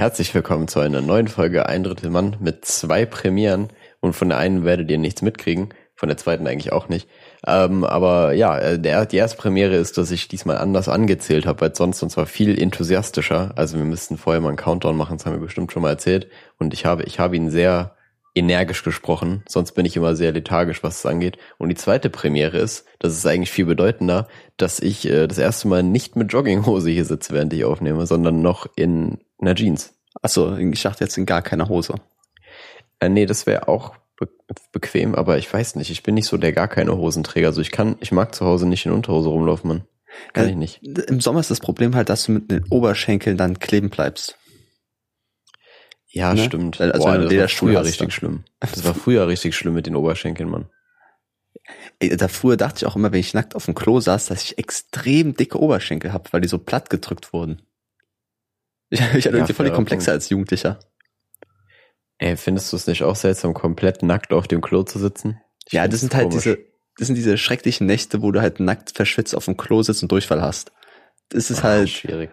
Herzlich willkommen zu einer neuen Folge Ein Drittel Mann mit zwei Premieren und von der einen werdet ihr nichts mitkriegen, von der zweiten eigentlich auch nicht. Ähm, aber ja, äh, der, die erste Premiere ist, dass ich diesmal anders angezählt habe als sonst und zwar viel enthusiastischer. Also wir müssten vorher mal einen Countdown machen, das haben wir bestimmt schon mal erzählt. Und ich habe, ich habe ihn sehr energisch gesprochen, sonst bin ich immer sehr lethargisch, was es angeht. Und die zweite Premiere ist, das ist eigentlich viel bedeutender, dass ich äh, das erste Mal nicht mit Jogginghose hier sitze, während ich aufnehme, sondern noch in einer Jeans. Achso, ich dachte jetzt in gar keiner Hose. Äh, nee, das wäre auch be bequem, aber ich weiß nicht, ich bin nicht so der gar keine Hosenträger. Also ich kann, ich mag zu Hause nicht in Unterhose rumlaufen, Mann. Kann Äh, ich nicht. Im Sommer ist das Problem halt, dass du mit den Oberschenkeln dann kleben bleibst. Ja, ne? stimmt. Also Boah, das war früher richtig dann- schlimm. Das war früher richtig schlimm mit den Oberschenkeln, Mann. Da früher dachte ich auch immer, wenn ich nackt auf dem Klo saß, dass ich extrem dicke Oberschenkel habe, weil die so platt gedrückt wurden. Ich, ich hatte Ja, irgendwie voll die Komplexe Punkt. als Jugendlicher. Ey, findest du es nicht auch seltsam, komplett nackt auf dem Klo zu sitzen? Ich ja, das sind halt komisch. diese, das sind diese schrecklichen Nächte, wo du halt nackt verschwitzt auf dem Klo sitzt und Durchfall hast. Das ist Ah, halt, schwierig.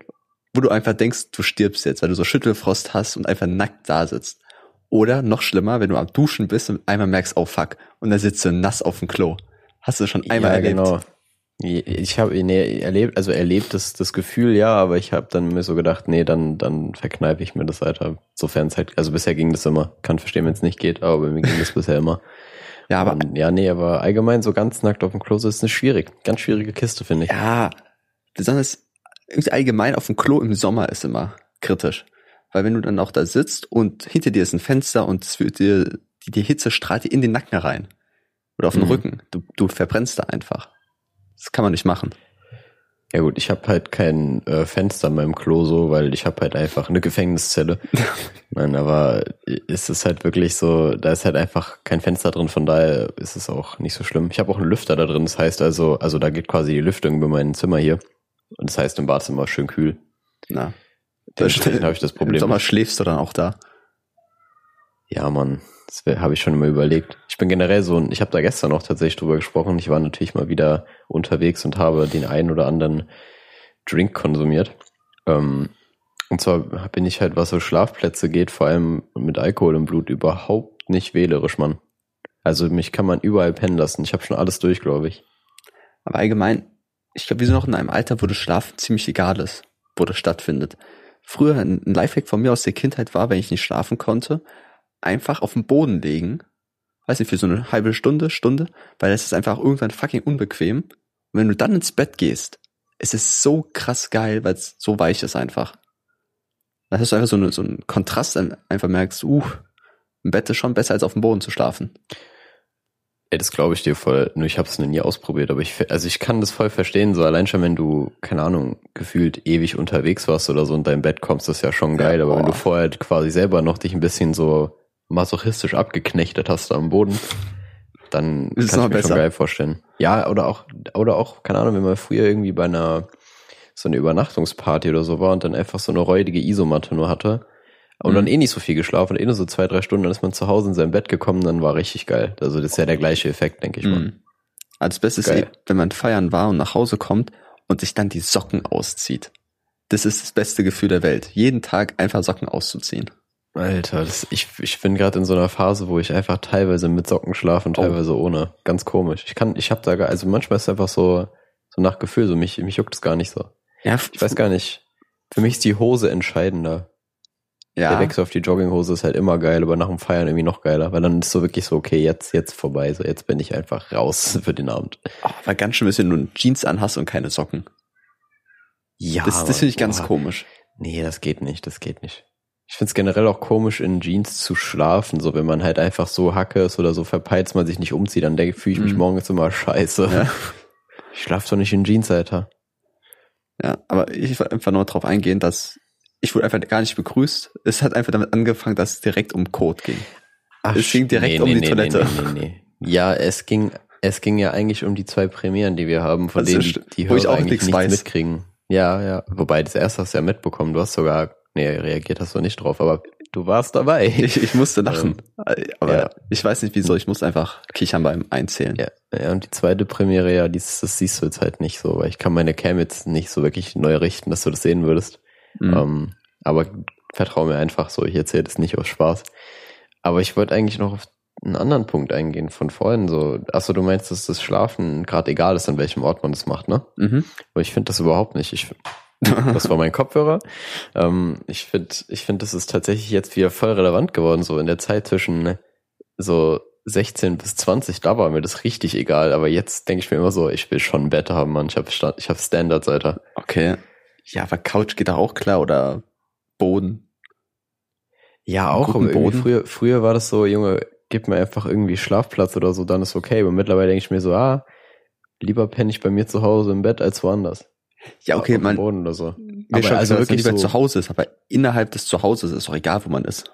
Wo du einfach denkst, du stirbst jetzt, weil du so Schüttelfrost hast und einfach nackt da sitzt. Oder noch schlimmer, wenn du am Duschen bist und einmal merkst, oh fuck, und dann sitzt du nass auf dem Klo. Hast du schon einmal ja, erlebt? genau. Ich habe nee, erlebt, also erlebt das, das Gefühl, ja, aber ich habe dann mir so gedacht, nee, dann, dann verkneife ich mir das weiter. Sofern es halt, also bisher ging das immer. Kann verstehen, wenn es nicht geht, aber bei mir ging das bisher immer. Ja, aber Und, ja, nee, aber allgemein so ganz nackt auf dem Klo ist eine schwierig, ganz schwierige Kiste, finde ich. Ja, besonders allgemein auf dem Klo im Sommer ist immer kritisch. Weil wenn du dann auch da sitzt und hinter dir ist ein Fenster und es wird dir, die, die Hitze strahlt dir in den Nacken rein. Oder auf den Mhm. Rücken. Du, du verbrennst da einfach. Das kann man nicht machen. Ja gut, ich habe halt kein äh, Fenster in meinem Klo so, weil ich habe halt einfach eine Gefängniszelle. Nein, aber ist es halt wirklich so, da ist halt einfach kein Fenster drin, von daher ist es auch nicht so schlimm. Ich habe auch einen Lüfter da drin, das heißt also, also da geht quasi die Lüftung über mein Zimmer hier. Und das heißt im Badzimmer schön kühl. Na. Dementsprechend habe ich das Im Problem. Sommer nicht. schläfst du dann auch da. Ja, Mann, das habe ich schon immer überlegt. Ich bin generell so, ich habe da gestern auch tatsächlich drüber gesprochen. Ich war natürlich mal wieder unterwegs und habe den einen oder anderen Drink konsumiert. Ähm, und zwar bin ich halt, was so Schlafplätze geht, vor allem mit Alkohol im Blut, überhaupt nicht wählerisch, Mann. Also mich kann man überall pennen lassen. Ich habe schon alles durch, glaube ich. Aber allgemein, ich glaube, wir sind noch in einem Alter, wo das Schlafen ziemlich egal ist, wo das stattfindet. Früher ein Lifehack von mir aus der Kindheit war, wenn ich nicht schlafen konnte, einfach auf den Boden legen. Weiß nicht, für so eine halbe Stunde, Stunde, weil es ist einfach irgendwann fucking unbequem. Und wenn du dann ins Bett gehst, es ist so krass geil, weil es so weich ist einfach. Dann hast du einfach so, eine, so einen Kontrast, dann einfach merkst, uh, im Bett ist schon besser als auf dem Boden zu schlafen. Ey, das glaube ich dir voll. Nur ich habe es noch nie ausprobiert, aber ich, also ich kann das voll verstehen. So allein schon, wenn du keine Ahnung gefühlt ewig unterwegs warst oder so und dein Bett kommst, das ist ja schon geil. Ja, aber wenn du boah. vorher quasi selber noch dich ein bisschen so masochistisch abgeknechtet hast am Boden, dann Ist es kann noch ich mir besser. schon geil vorstellen. Ja, oder auch oder auch keine Ahnung, wenn man früher irgendwie bei einer so eine Übernachtungsparty oder so war und dann einfach so eine räudige Isomatte nur hatte und Mhm. dann eh nicht so viel geschlafen eh nur so zwei, drei Stunden, dann ist man zu Hause in sein Bett gekommen, dann war richtig geil. Also das ist ja der gleiche Effekt, denke ich mal. Mhm. Als Bestes ist, Geil. eh, wenn man feiern war und nach Hause kommt und sich dann die Socken auszieht. Das ist das beste Gefühl der Welt. Jeden Tag einfach Socken auszuziehen. Alter, das, ich, ich bin gerade in so einer Phase, wo ich einfach teilweise mit Socken schlafe und Oh. teilweise ohne. Ganz komisch. Ich kann, ich habe da gar, also manchmal ist es einfach so, so nach Gefühl, so mich, mich juckt es gar nicht so. Ja, Ich weiß gar nicht. Für mich ist die Hose entscheidender. Der ja. Wechsel auf die Jogginghose ist halt immer geil, aber nach dem Feiern irgendwie noch geiler, weil dann ist so wirklich so, okay, jetzt, jetzt vorbei, so jetzt bin ich einfach raus für den Abend. Oh, aber ganz schön, wenn du nur Jeans anhast und keine Socken. Ja. das das finde ich ganz boah. komisch. Nee, das geht nicht, das geht nicht. Ich find's generell auch komisch, in Jeans zu schlafen, so wenn man halt einfach so hacke ist oder so verpeilt, man sich nicht umzieht, dann denke fühle ich mich Mhm. morgens immer scheiße. Ja. Ich schlaf doch nicht in Jeans, Alter. Ja, aber ich will einfach nur darauf eingehen, dass ich wurde einfach gar nicht begrüßt. Es hat einfach damit angefangen, dass es direkt um Code ging. Ach, Es ging direkt um die Toilette. Nee, nee, nee. Ja, es ging, es ging ja eigentlich um die zwei Premieren, die wir haben, von Das denen ist die, die wo ich Hörer auch eigentlich nichts nichts mitkriegen. Ja, ja. Wobei, das erste hast du ja mitbekommen. Du hast sogar, nee, reagiert hast du nicht drauf, aber du warst dabei. Ich, ich musste lachen. Aber Ja. ich weiß nicht wieso, ich musste einfach kichern beim Einzählen. Ja, ja, und die zweite Premiere, ja, dies, das siehst du jetzt halt nicht so, weil ich kann meine Cam jetzt nicht so wirklich neu richten, dass du das sehen würdest. Mhm. Ähm, aber vertrau mir einfach so, ich erzähle das nicht aus Spaß. Aber ich wollte eigentlich noch auf einen anderen Punkt eingehen von vorhin. So, achso, du meinst, dass das Schlafen gerade egal ist, an welchem Ort man das macht, ne? Mhm. Aber ich finde das überhaupt nicht. Ich, das war mein Kopfhörer. Ähm, ich finde, ich finde, das ist tatsächlich jetzt wieder voll relevant geworden, so in der Zeit zwischen so 16 bis 20, da war mir das richtig egal. Aber jetzt denke ich mir immer so, ich will schon ein Bett haben, Mann. Ich habe ich hab Standards, Alter. Okay. Ja, aber Couch geht da auch klar oder Boden. Ja, auch. Aber Boden. früher, früher war das so, Junge, gib mir einfach irgendwie Schlafplatz oder so, dann ist okay. Aber mittlerweile denke ich mir so, ah, lieber penne ich bei mir zu Hause im Bett als woanders. Ja, okay, man, Boden oder so. mir aber also wirklich lieber so- zu Hause ist, aber innerhalb des Zuhauses ist doch egal, wo man ist.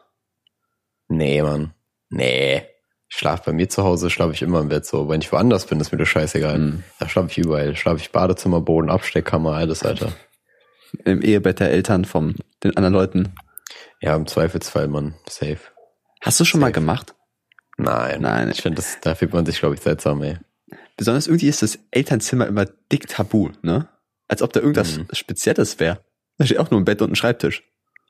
Nee, Mann. Nee. Schlaf bei mir zu Hause, schlafe ich immer im Bett so. Wenn ich woanders bin, ist mir das scheißegal. Mhm. Da schlafe ich überall. Schlafe ich Badezimmer, Boden, Absteckkammer, alles, Alter. Im Ehebett der Eltern von den anderen Leuten. Ja, im Zweifelsfall, Mann. Safe. Hast du schon mal Safe. gemacht? Nein. Nein. Ich finde, das- da fühlt man sich, glaube ich, seltsam, ey. Besonders irgendwie ist das Elternzimmer immer dick tabu, ne? Als ob da irgendwas Mhm. Spezielles wäre. Da steht auch nur ein Bett und ein Schreibtisch.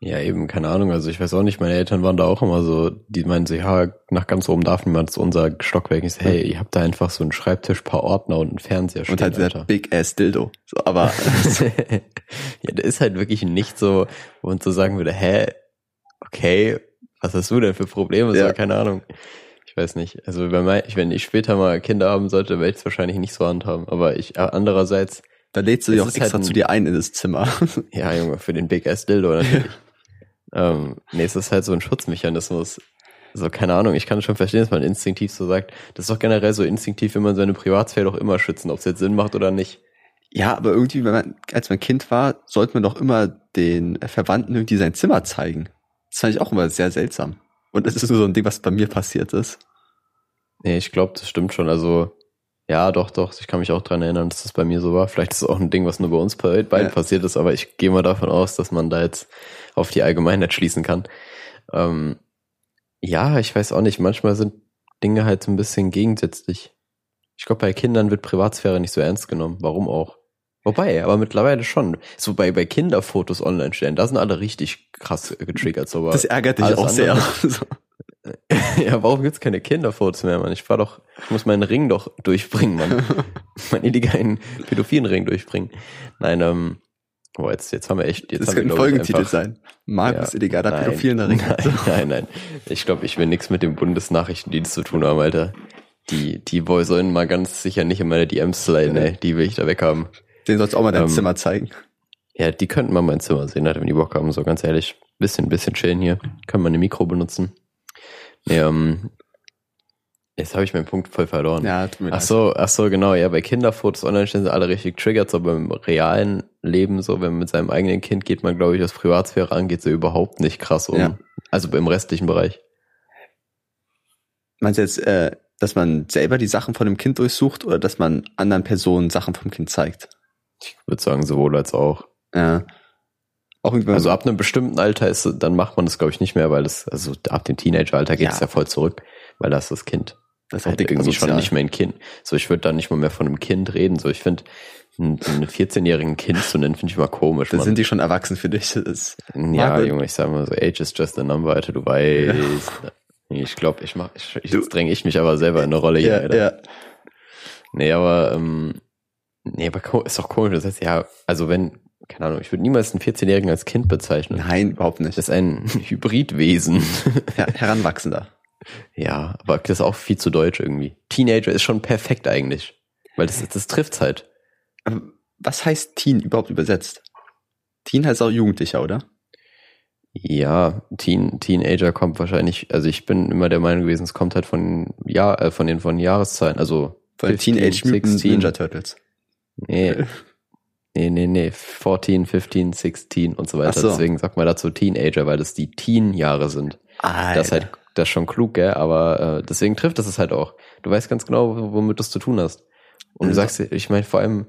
Ja, eben, keine Ahnung. Also ich weiß auch nicht, meine Eltern waren da auch immer so, die meinen so, ja, nach ganz oben darf niemand zu unser Stockwerk. Ich so, hey, ihr habt da einfach so einen Schreibtisch, paar Ordner und einen Fernseher stehen, Und halt dieser. Big Ass Dildo. So, aber ja, der ist halt wirklich nicht so, wo man so sagen würde, hä, okay, was hast du denn für Probleme? Ja. So, keine Ahnung. Ich weiß nicht. Also wenn, mein, wenn ich später mal Kinder haben sollte, werde ich es wahrscheinlich nicht so handhaben. Aber ich, andererseits, da lädst du dich auch ist halt extra ein- zu dir ein in das Zimmer. ja, Junge, für den Big Ass Dildo natürlich. Ähm, nee, es ist halt so ein Schutzmechanismus. So, keine Ahnung, ich kann schon verstehen, dass man instinktiv so sagt. Das ist doch generell so instinktiv, wenn man seine Privatsphäre doch immer schützen, ob es jetzt Sinn macht oder nicht. Ja, aber irgendwie, wenn man, als man Kind war, sollte man doch immer den Verwandten irgendwie sein Zimmer zeigen. Das fand ich auch immer sehr seltsam. Und das ist nur so ein Ding, was bei mir passiert ist. Nee, ich glaube, das stimmt schon. Also, ja, doch, doch. Ich kann mich auch dran erinnern, dass das bei mir so war. Vielleicht ist es auch ein Ding, was nur bei uns beiden Ja. passiert ist, aber ich gehe mal davon aus, dass man da jetzt auf die Allgemeinheit schließen kann. Ähm, ja, ich weiß auch nicht. Manchmal sind Dinge halt so ein bisschen gegensätzlich. Ich glaube, bei Kindern wird Privatsphäre nicht so ernst genommen. Warum auch? Wobei, aber mittlerweile schon. So bei, bei Kinderfotos online stellen, da sind alle richtig krass getriggert. So, Das ärgert dich auch sehr. ja, warum gibt's keine Kinderfotos mehr, Mann? Ich war doch, ich muss meinen Ring doch durchbringen, Mann. meinen illegalen pädophilen Ring durchbringen. Nein, ähm, boah, jetzt, jetzt haben wir echt, jetzt Das haben wir, könnte ein Folgentitel einfach- sein. Markus Ja, illegaler nein, Ring. Nein, nein, nein. Ich glaube, ich will nichts mit dem Bundesnachrichtendienst zu tun haben, Alter. Die, die wohl sollen mal ganz sicher nicht in meine DMs sliden, ey. Die will ich da weghaben. Den sollst du auch mal dein Ähm, Zimmer zeigen. Ja, die könnten mal mein Zimmer sehen, Alter, wenn die Bock haben, so ganz ehrlich. Bisschen, bisschen chillen hier. Können wir eine Mikro benutzen. Ähm, jetzt habe ich meinen Punkt voll verloren. Ja, tut mir Ach so, ach so, genau, ja, bei Kinderfotos online stehen sie alle richtig triggert, so beim realen Leben, so, wenn man mit seinem eigenen Kind geht man, glaube ich, was Privatsphäre angeht, so überhaupt nicht krass um. Ja. Also im restlichen Bereich. Meinst du jetzt, äh, dass man selber die Sachen von dem Kind durchsucht oder dass man anderen Personen Sachen vom Kind zeigt? Ich würde sagen, sowohl als auch. Ja. Auch irgendwie, Also ab einem bestimmten Alter ist, dann macht man das, glaube ich, nicht mehr, weil das, also ab dem Teenageralter geht Ja. es ja voll zurück, weil da ist das Kind. das ist halt dick irgendwie schon asozial. nicht mehr ein Kind. So, ich würde da nicht mal mehr von einem Kind reden. So, ich finde, einen, einen 14-jährigen Kind zu nennen, finde ich mal komisch. Da Mann. sind die schon erwachsen für dich. Das ist, Ja, Junge, ich sag mal so, age is just a number, Alter, du weißt. Ich glaube, ich mach, ich, jetzt dränge ich mich aber selber in eine Rolle hier, ja, Alter. ja. Nee, aber, ähm, nee, aber ist doch komisch. Das heißt, ja, also wenn, keine Ahnung, ich würde niemals einen 14-Jährigen als Kind bezeichnen. Nein, überhaupt nicht. Das ist ein Hybridwesen. Her Heranwachsender. ja, aber das ist auch viel zu deutsch irgendwie. Teenager ist schon perfekt eigentlich. Weil das, das trifft's halt. Aber was heißt Teen überhaupt übersetzt? Teen heißt auch Jugendlicher, oder? Ja, Teen, Teenager kommt wahrscheinlich, also ich bin immer der Meinung gewesen, es kommt halt von, ja, äh, von den, von Jahreszahlen, also Von den 15, Teenage Mutant 16. Ninja Turtles. Nee. Nee, nee, nee. 14, 15, 16 und so weiter. So. Deswegen sagt man dazu Teenager, weil das die Teen-Jahre sind. Alter. Das ist halt, das ist schon klug, gell? Aber äh, deswegen trifft das es halt auch. Du weißt ganz genau, womit du es zu tun hast. Und du Also- sagst, ich meine vor allem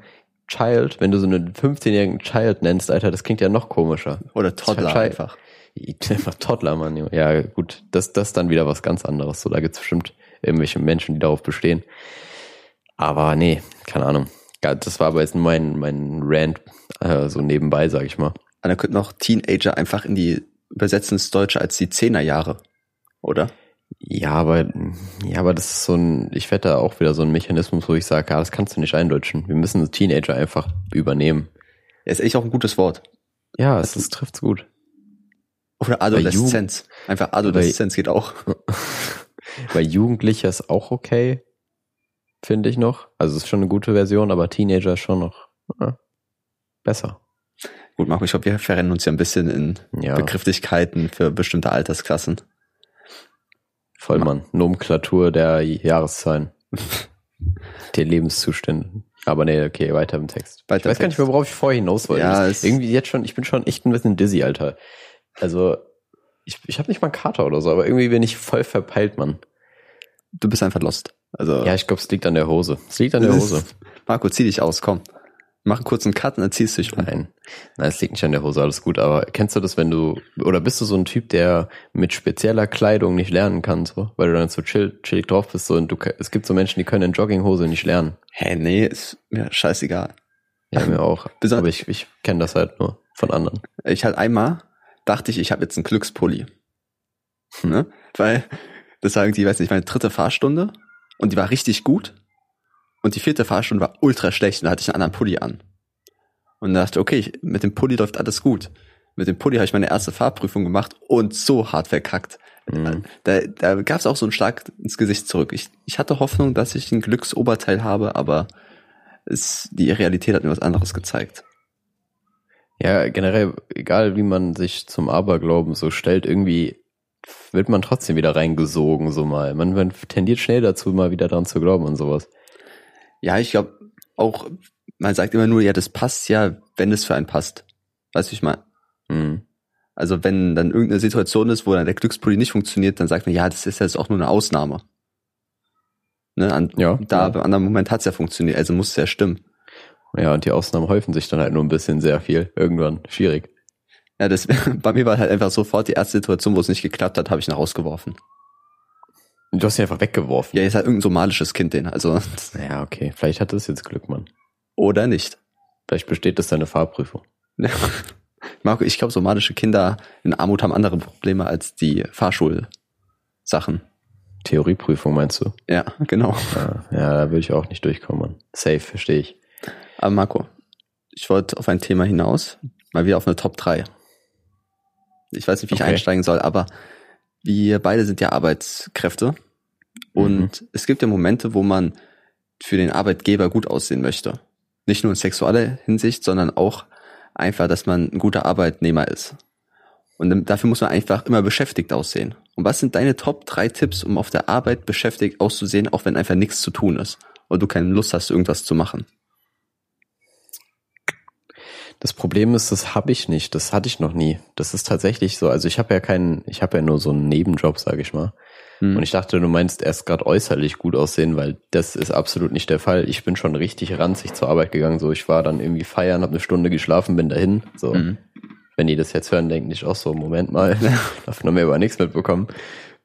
Child, wenn du so einen 15-jährigen Child nennst, Alter, das klingt ja noch komischer. Oder Toddler Schei- einfach. Einfach Toddler, Mann. Ja, gut, das, das ist dann wieder was ganz anderes. So, da gibt's bestimmt irgendwelche Menschen, die darauf bestehen. Aber nee, keine Ahnung. Das war aber jetzt mein, mein Rant, äh, so nebenbei, sag ich mal. Und da könnten auch Teenager einfach in die übersetzen ins Deutsche als die Zehnerjahre, oder? Ja, aber, ja, aber das ist so ein, ich wette auch wieder so ein Mechanismus, wo ich sage, ja, das kannst du nicht eindeutschen. Wir müssen Teenager einfach übernehmen. Ja, ist echt auch ein gutes Wort. Ja, es ist, trifft's gut. Oder Adoleszenz. Einfach Adoleszenz geht auch. Bei Jugendlicher ist auch okay, finde ich noch. Also es ist schon eine gute Version, aber Teenager ist schon noch ja, besser. Gut, Marco, ich glaube, wir verrennen uns ja ein bisschen in Ja. Begrifflichkeiten für bestimmte Altersklassen. Vollmann. Nomenklatur der Jahreszahlen. der Lebenszustände. Aber nee, okay, weiter im Text. Weiter ich weiß gar nicht mehr, worauf ich vorher hinaus wollte. Ja, irgendwie jetzt schon, ich bin schon echt ein bisschen dizzy, Alter. Also, ich, ich habe nicht mal einen Kater oder so, aber irgendwie bin ich voll verpeilt, Mann. Du bist einfach lost. Also, Ja, ich glaube, es liegt an der Hose. Es liegt an der Hose. ist- Marco, zieh dich aus, komm. Mach einen kurzen Cut und dann ziehst du dich um. Nein. Nein, es liegt nicht an der Hose, alles gut. Aber kennst du das, wenn du, oder bist du so ein Typ, der mit spezieller Kleidung nicht lernen kann, so? Weil du dann so chill, chillig drauf bist, so, und du, es gibt so Menschen, die können in Jogginghose nicht lernen. Hä, nee, ist mir scheißegal. Ja, mir auch. Besonders- Aber ich, ich kenne das halt nur von anderen. Ich halt einmal dachte ich, ich habe jetzt einen Glückspulli. Ne? Weil das war irgendwie, weiß nicht, meine dritte Fahrstunde und die war richtig gut. Und die vierte Fahrstunde war ultra schlecht und da hatte ich einen anderen Pulli an. Und da dachte ich, okay, ich, mit dem Pulli läuft alles gut. Mit dem Pulli habe ich meine erste Fahrprüfung gemacht und so hart verkackt. Mhm. Da, da gab es auch so einen Schlag ins Gesicht zurück. Ich, ich hatte Hoffnung, dass ich ein Glücksoberteil habe, aber es, die Realität hat mir was anderes gezeigt. Ja, generell, egal wie man sich zum Aberglauben so stellt, irgendwie wird man trotzdem wieder reingesogen, so mal. Man, man tendiert schnell dazu, mal wieder dran zu glauben und sowas. Ja, ich glaube auch, man sagt immer nur, ja, das passt ja, wenn es für einen passt. Weißt du, ich meine? Mhm. Also wenn dann irgendeine Situation ist, wo dann der Glückspulli nicht funktioniert, dann sagt man, ja, das ist jetzt auch nur eine Ausnahme. Ne, an, Ja, da ja. beim anderen Moment hat's ja funktioniert, also muss es ja stimmen. Ja, und die Ausnahmen häufen sich dann halt nur ein bisschen sehr viel. Irgendwann. Schwierig. Ja, das bei mir war halt einfach sofort die erste Situation, wo es nicht geklappt hat, habe ich ihn rausgeworfen. Du hast ihn einfach weggeworfen. Ja, ist halt irgendein somalisches Kind den, also Ja, okay. Vielleicht hat es jetzt Glück, Mann. oder nicht. Vielleicht besteht das deine Fahrprüfung. Marco, ich glaube, somalische Kinder in Armut haben andere Probleme als die Fahrschulsachen. Theorieprüfung meinst du? Ja, genau. Ja, ja da würde ich auch nicht durchkommen, Mann. Safe, verstehe ich. Aber Marco, ich wollte auf ein Thema hinaus, mal wieder auf eine Top 3. Ich weiß nicht, wie ich Okay. einsteigen soll, aber wir beide sind ja Arbeitskräfte und Mhm. es gibt ja Momente, wo man für den Arbeitgeber gut aussehen möchte. Nicht nur in sexueller Hinsicht, sondern auch einfach, dass man ein guter Arbeitnehmer ist. Und dafür muss man einfach immer beschäftigt aussehen. Und was sind deine Top 3 Tipps, um auf der Arbeit beschäftigt auszusehen, auch wenn einfach nichts zu tun ist und du keine Lust hast, irgendwas zu machen? Das Problem ist, das habe ich nicht. Das hatte ich noch nie. Das ist tatsächlich so. Also ich habe ja keinen, ich habe ja nur so einen Nebenjob, sage ich mal. Hm. Und ich dachte, du meinst erst gerade äußerlich gut aussehen, weil das ist absolut nicht der Fall. Ich bin schon richtig ranzig zur Arbeit gegangen. So, ich war dann irgendwie feiern, habe eine Stunde geschlafen, bin dahin. So, Mhm. wenn die das jetzt hören, denken sich auch so, Moment mal, davon haben wir aber nichts mitbekommen.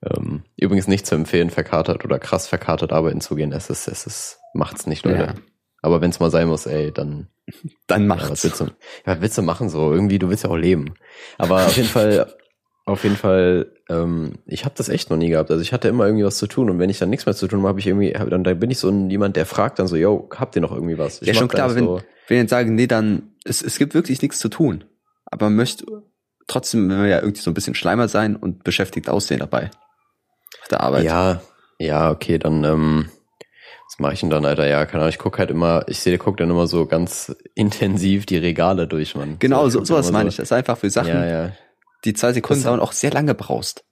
Ähm, übrigens nicht zu empfehlen, verkatert oder krass verkatert arbeiten zu gehen. Es ist, es ist, macht's nicht, Leute. Ja. Aber wenn es mal sein muss, ey, dann Dann ja, was willst du, ja, was willst du machen so? Irgendwie, du willst ja auch leben. Aber auf jeden Fall, auf jeden Fall, ähm, ich habe das echt noch nie gehabt. Also ich hatte immer irgendwie was zu tun und wenn ich dann nichts mehr zu tun habe, habe ich irgendwie, hab, dann, dann bin ich so ein, jemand, der fragt dann so, yo, habt ihr noch irgendwie was? Ich ja, schon klar, aber wenn, so, wenn wir jetzt sagen, nee, dann, es, es gibt wirklich nichts zu tun. Aber man möchte trotzdem, wenn wir ja irgendwie so ein bisschen Schleimer sein und beschäftigt aussehen dabei. Auf der Arbeit. ja, ja, okay, dann, ähm, was mache ich denn dann, Alter? Ja, keine Ahnung, ich guck halt immer, ich sehe, guck dann immer so ganz intensiv die Regale durch, Mann. Genau, so, sowas immer meine so, ich. Das ist einfach für Sachen, Ja, ja. die zwei Sekunden dauern, auch sehr lange brauchst.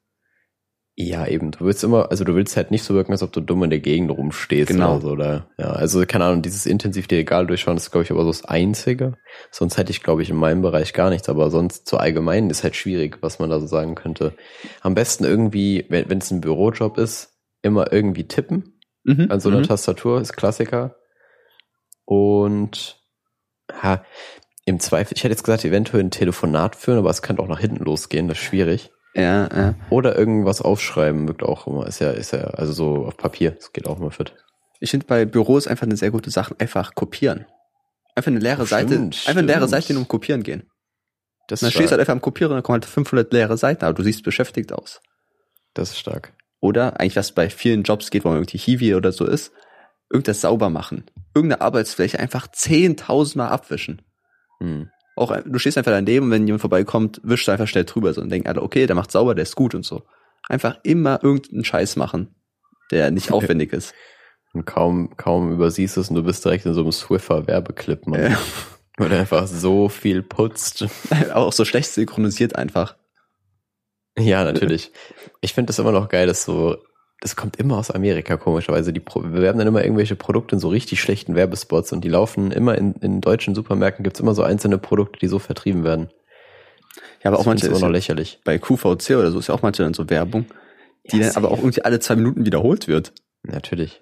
Ja, eben. Du willst immer, also du willst halt nicht so wirken, als ob du dumm in der Gegend rumstehst Genau. oder so, oder? Ja, also keine Ahnung, dieses intensiv die Regal durchschauen, ist glaube ich aber so das Einzige. Sonst hätte ich, glaube ich, in meinem Bereich gar nichts, aber sonst zu allgemein ist halt schwierig, was man da so sagen könnte. Am besten irgendwie, wenn es ein Bürojob ist, immer irgendwie tippen Mhm. an so einer mhm. Tastatur, ist Klassiker. Und ha, im Zweifel, ich hätte jetzt gesagt, eventuell ein Telefonat führen, aber es könnte auch nach hinten losgehen, das ist schwierig. Ja, ja. Oder irgendwas aufschreiben, wirkt auch immer. Ist ja, ist ja, also so auf Papier, das geht auch immer fit. Ich finde bei Büros einfach eine sehr gute Sache, einfach kopieren. Einfach eine leere Oh, Seite, stimmt, einfach eine leere stimmt. Seite nur um kopieren gehen. Das dann stehst du halt einfach am Kopieren und dann kommen halt 500 leere Seiten, aber du siehst beschäftigt aus. Das ist stark. Oder eigentlich, was bei vielen Jobs geht, wo man irgendwie Hiwi oder so ist, irgendwas sauber machen. Irgendeine Arbeitsfläche einfach 10.000 Mal abwischen. Hm. Auch, du stehst einfach daneben und wenn jemand vorbeikommt, wischst du einfach schnell drüber so und denkst, Alter, okay, der macht sauber, der ist gut und so. Einfach immer irgendeinen Scheiß machen, der nicht aufwendig ist. Und kaum, kaum übersiehst es und du bist direkt in so einem Swiffer-Werbeclip, Mann. Ja. Weil er einfach so viel putzt. auch so schlecht synchronisiert einfach. Ja, natürlich. Ich finde das immer noch geil, dass so, das kommt immer aus Amerika, komischerweise. Die bewerben dann immer irgendwelche Produkte in so richtig schlechten Werbespots und die laufen immer in, in deutschen Supermärkten gibt's immer so einzelne Produkte, die so vertrieben werden. Ja, aber auch Das manche ist immer noch lächerlich. bei QVC oder so ist ja auch manche dann so Werbung, die Ja, dann aber auch irgendwie alle zwei Minuten wiederholt wird. Natürlich.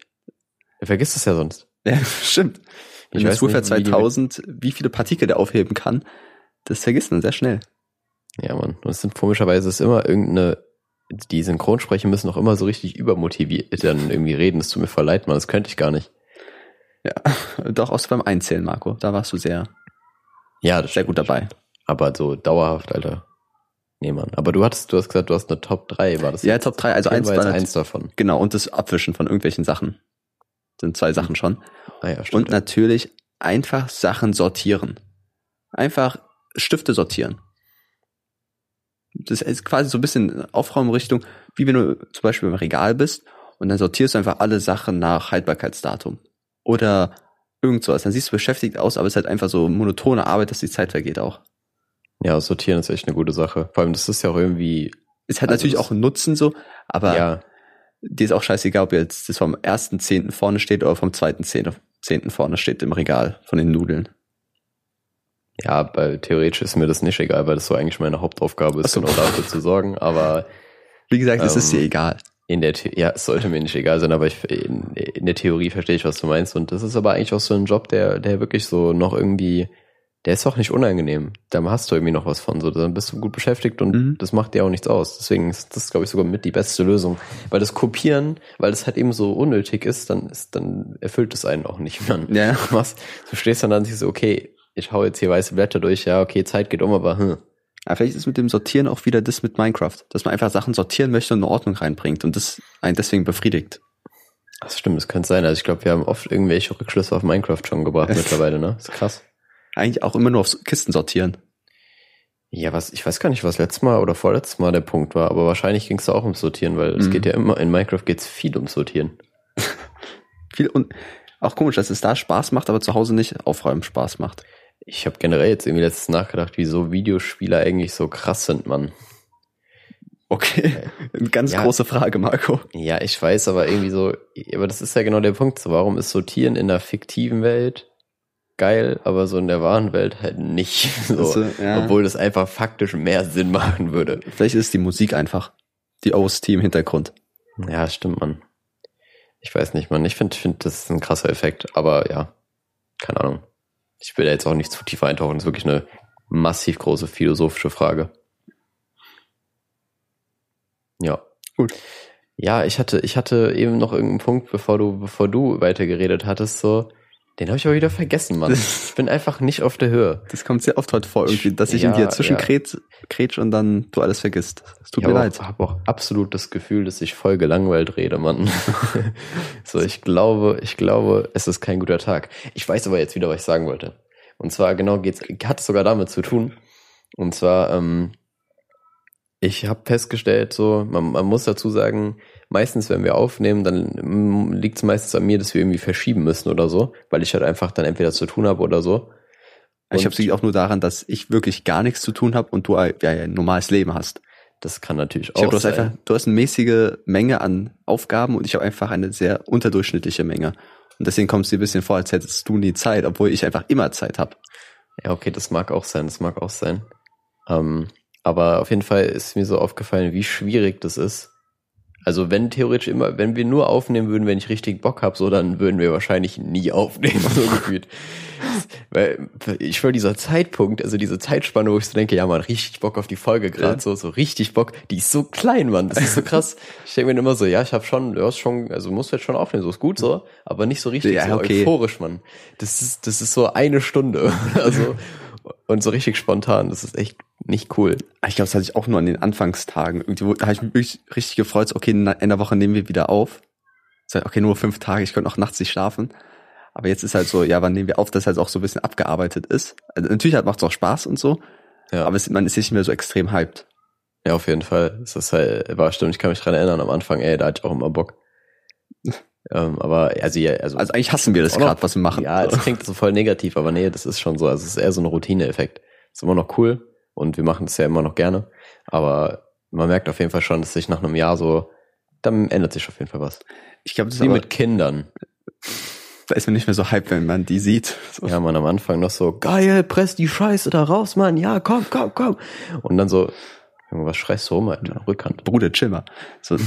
Er vergisst es ja sonst. Ja, stimmt. Ich weiß weiß nicht, Swiffer wie die- 2000, wie viele Partikel der aufheben kann, das vergisst man sehr schnell. Ja, Mann. Und es sind komischerweise ist immer irgendeine, die Synchronsprecher müssen auch immer so richtig übermotiviert dann irgendwie reden. Das tut mir voll leid, Mann. Das könnte ich gar nicht. Ja, doch außer beim Einzählen, Marco. Da warst du sehr, Ja, das sehr stimmt. gut dabei. Aber so dauerhaft, Alter. Nee, Mann. Aber du hattest, du hast gesagt, du hast eine Top 3, war das? Ja? Top 3, also eins war jetzt eins davon. Genau, und das Abwischen von irgendwelchen Sachen. Sind zwei Sachen schon. Ah ja, Und stimmt. natürlich einfach Sachen sortieren. Einfach Stifte sortieren. Das ist quasi so ein bisschen Aufräumrichtung, wie wenn du zum Beispiel im Regal bist und dann sortierst du einfach alle Sachen nach Haltbarkeitsdatum. Oder irgend sowas. Dann siehst du beschäftigt aus, aber es ist halt einfach so monotone Arbeit, dass die Zeit vergeht auch. ja, sortieren ist echt eine gute Sache. Vor allem, das ist ja auch irgendwie, Es hat Also natürlich auch einen Nutzen so, aber ja, dir ist auch scheißegal, ob jetzt das vom ersten Zehnten vorne steht oder vom zweiten Zehnten Zehnten vorne steht im Regal von den Nudeln. Ja, weil theoretisch ist mir das nicht egal, weil das so eigentlich meine Hauptaufgabe ist, so. genau dafür zu sorgen. Aber Wie gesagt, es ist Ähm, dir egal. in der, The ja, es sollte mir nicht egal sein, aber ich, in, in der Theorie verstehe ich, was du meinst. Und das ist aber eigentlich auch so ein Job, der, der wirklich so noch irgendwie, der ist auch nicht unangenehm. Da hast du irgendwie noch was von. So, dann bist du gut beschäftigt und Mhm. das macht dir auch nichts aus. Deswegen ist das, glaube ich, sogar mit die beste Lösung. Weil das Kopieren, weil das halt eben so unnötig ist, dann ist, dann erfüllt es einen auch nicht. Man, Ja. du, machst, du stehst dann da und siehst so, okay, ich hau jetzt hier weiße Blätter durch, ja, okay, Zeit geht um, aber hm. Aber vielleicht ist mit dem Sortieren auch wieder das mit Minecraft, dass man einfach Sachen sortieren möchte und eine Ordnung reinbringt und das einen deswegen befriedigt. Das stimmt, das könnte sein. Also ich glaube, wir haben oft irgendwelche Rückschlüsse auf Minecraft schon gebracht mittlerweile, ne? Das ist krass. Eigentlich auch immer nur auf Kisten sortieren. Ja, was, ich weiß gar nicht, was letztes Mal oder vorletztes Mal der Punkt war, aber wahrscheinlich ging es auch ums Sortieren, weil es Mhm. geht ja immer, in Minecraft geht's viel ums Sortieren. Viel und auch komisch, dass es da Spaß macht, aber zu Hause nicht aufräumen Spaß macht. Ich habe generell jetzt irgendwie letztens nachgedacht, wieso Videospieler eigentlich so krass sind, Mann. Okay, eine ganz Ja. große Frage, Marco. Ja, ich weiß, aber irgendwie so, aber das ist ja genau der Punkt. So, warum ist Sortieren in der fiktiven Welt geil, aber so in der wahren Welt halt nicht? So, Also, ja. Obwohl das einfach faktisch mehr Sinn machen würde. Vielleicht ist die Musik einfach. Die OST im Hintergrund. Ja, stimmt, Mann. Ich weiß nicht, Mann. Ich finde, find, das ist ein krasser Effekt, aber ja, keine Ahnung. Ich will da jetzt auch nicht zu tief eintauchen. Das ist wirklich eine massiv große philosophische Frage. Ja. Gut. Ja, ich hatte, ich hatte eben noch irgendeinen Punkt, bevor du, bevor du weitergeredet hattest, so, den habe ich aber wieder vergessen, Mann. Ich bin einfach nicht auf der Höhe. Das kommt sehr oft heute vor, irgendwie, dass ich Ja, in dir zwischen ja. und dann du alles vergisst. Es tut ich mir habe leid. auch, hab auch absolut das Gefühl, dass ich voll gelangweilt rede, Mann. so, ich glaube, ich glaube, es ist kein guter Tag. Ich weiß aber jetzt wieder, was ich sagen wollte. Und zwar genau geht's, hat es sogar damit zu tun. Und zwar, ähm, ich habe festgestellt, so, man, man muss dazu sagen, meistens, wenn wir aufnehmen, dann liegt es meistens an mir, dass wir irgendwie verschieben müssen oder so, weil ich halt einfach dann entweder zu tun habe oder so. ich Und habe es auch nur daran, dass ich wirklich gar nichts zu tun habe und du ja, ein normales Leben hast. Das kann natürlich Ich auch glaube, du hast sein. einfach, du hast eine mäßige Menge an Aufgaben und ich habe einfach eine sehr unterdurchschnittliche Menge. Und deswegen kommst du dir ein bisschen vor, als hättest du nie Zeit, obwohl ich einfach immer Zeit habe. Ja, okay, das mag auch sein, das mag auch sein. Ähm, aber auf jeden Fall ist mir so aufgefallen, wie schwierig das ist. Also wenn theoretisch immer, wenn wir nur aufnehmen würden, wenn ich richtig Bock hab, so dann würden wir wahrscheinlich nie aufnehmen, so gefühlt. Weil ich will dieser Zeitpunkt, also diese Zeitspanne, wo ich so denke, ja man, richtig Bock auf die Folge gerade, Ja. so so richtig Bock, die ist so klein, Mann, das ist so krass. ich denke mir immer so, ja, ich habe schon, du hast schon, also musst jetzt schon aufnehmen, so ist gut so, aber nicht so richtig Ja, so okay. euphorisch, Mann. Das ist das ist so eine Stunde, also und so richtig spontan. Das ist echt nicht cool. Ich glaube, das hatte ich auch nur an den Anfangstagen. Irgendwie, da habe ich mich wirklich richtig gefreut, so, okay, in einer Woche nehmen wir wieder auf. So, okay, nur fünf Tage, ich könnte auch nachts nicht schlafen. Aber jetzt ist halt so, ja, wann nehmen wir auf, dass halt auch so ein bisschen abgearbeitet ist. Also natürlich halt macht es auch Spaß und so, Ja. aber es, man ist nicht mehr so extrem hyped. Ja, auf jeden Fall. Das ist halt, war stimmt, ich kann mich dran erinnern, am Anfang, ey, da hatte ich auch immer Bock. ähm, aber, also, ja, also, Also eigentlich hassen wir das gerade, was wir machen. ja, es klingt so voll negativ, aber nee, das ist schon so, also es ist eher so ein Routineeffekt. Ist immer noch cool und wir machen das ja immer noch gerne, aber man merkt auf jeden Fall schon, dass sich nach einem Jahr so, dann ändert sich auf jeden Fall was. ich glaube, das ist Wie mit Kindern. da ist man nicht mehr so hyped, wenn man die sieht. So. Ja, man am Anfang noch so, geil, press die Scheiße da raus, Mann, ja, komm, komm, komm. Und dann so, was schreist du rum, Alter? Rückhand. Bruder, chill mal. So.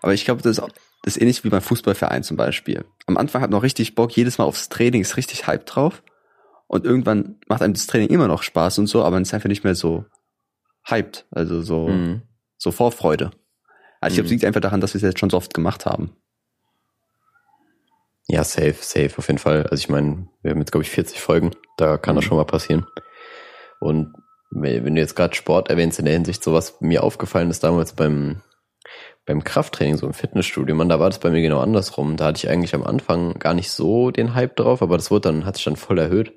Aber ich glaube, das ist, auch, das ist ähnlich wie beim Fußballverein zum Beispiel. Am Anfang hat man noch richtig Bock, jedes Mal aufs Training ist richtig hype drauf. Und irgendwann macht einem das Training immer noch Spaß und so, aber man ist einfach nicht mehr so hyped. Also so, Mhm. so Vorfreude. Also ich glaube, es Mhm. liegt einfach daran, dass wir es jetzt schon so oft gemacht haben. Ja, safe, safe, auf jeden Fall. Also ich meine, wir haben jetzt, glaube ich, 40 Folgen. Da kann das Mhm. schon mal passieren. Und wenn du jetzt gerade Sport erwähnst in der Hinsicht, so was mir aufgefallen ist damals beim, beim Krafttraining, so im Fitnessstudio, man, da war das bei mir genau andersrum. Da hatte ich eigentlich am Anfang gar nicht so den Hype drauf, aber das wurde dann, hat sich dann voll erhöht.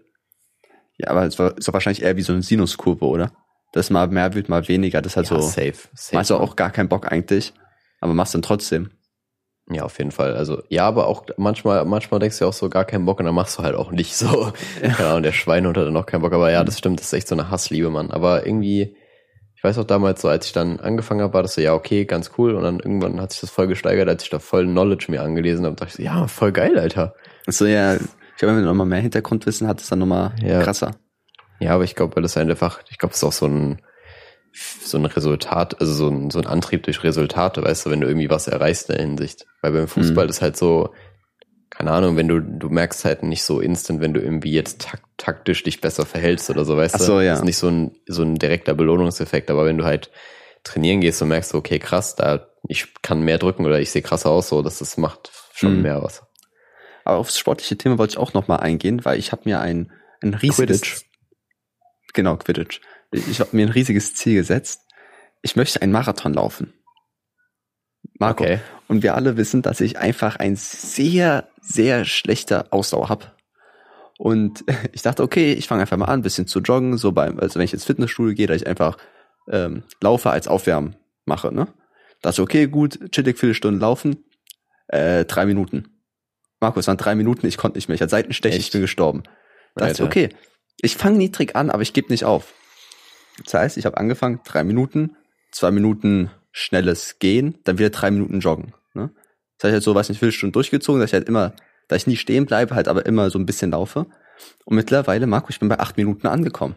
Ja, aber es war, ist doch wahrscheinlich eher wie so eine Sinuskurve, oder? Das mal mehr wird, mal weniger. Das ist halt ja, so, safe, safe. machst du auch gar keinen Bock eigentlich, aber machst dann trotzdem. Ja, auf jeden Fall. Also, ja, aber auch manchmal, manchmal denkst du ja auch so gar keinen Bock und dann machst du halt auch nicht so. Ja, und der Schweinehund hat dann auch keinen Bock. Aber ja, das stimmt, das ist echt so eine Hassliebe, Mann. Aber irgendwie, ich weiß auch damals so, als ich dann angefangen habe, war das so, ja, okay, ganz cool. Und dann irgendwann hat sich das voll gesteigert, als ich da voll Knowledge mir angelesen habe. dachte ich so, ja, voll geil, Alter. So, ja, ich glaube, wenn du nochmal mehr Hintergrundwissen hat, ist dann nochmal Ja. krasser. Ja, aber ich glaube, weil das einfach, ich glaube, das ist auch so ein, so ein Resultat, also so ein, so ein Antrieb durch Resultate, weißt du, wenn du irgendwie was erreichst in der Hinsicht. Weil beim Fußball Mhm. ist halt so, keine Ahnung, wenn du, du merkst halt nicht so instant, wenn du irgendwie jetzt tak taktisch dich besser verhältst oder so, weißt Ach du? so, ja. Das ist nicht so ein, so ein direkter Belohnungseffekt, aber wenn du halt trainieren gehst und merkst, okay, krass, da, ich kann mehr drücken oder ich sehe krasser aus, so, dass das macht schon Mhm. mehr was. Aber aufs sportliche Thema wollte ich auch nochmal eingehen, weil ich habe mir ein, ein riesiges... Quidditch. Genau, Quidditch. Ich habe mir ein riesiges Ziel gesetzt. Ich möchte einen Marathon laufen. Marco. Okay. Und wir alle wissen, dass ich einfach ein sehr, sehr schlechter Ausdauer habe. Und ich dachte, okay, ich fange einfach mal an, ein bisschen zu joggen, so beim, also wenn ich ins Fitnessstudio gehe, dass ich einfach ähm, laufe als Aufwärmen mache, ne? Dachte, okay, gut, chillig, viele Stunden laufen, äh, drei Minuten. Marco, es waren drei Minuten, ich konnte nicht mehr, ich hatte Seitenstech, ich bin gestorben. Dachte, ich, okay, ich fange niedrig an, aber ich gebe nicht auf. Das heißt, ich habe angefangen, drei Minuten, zwei Minuten schnelles Gehen, dann wieder drei Minuten joggen. Das heißt halt so, weiß nicht, viele Stunden durchgezogen, dass ich halt immer, da ich nie stehen bleibe, halt aber immer so ein bisschen laufe. Und mittlerweile, Marco, ich bin bei acht Minuten angekommen.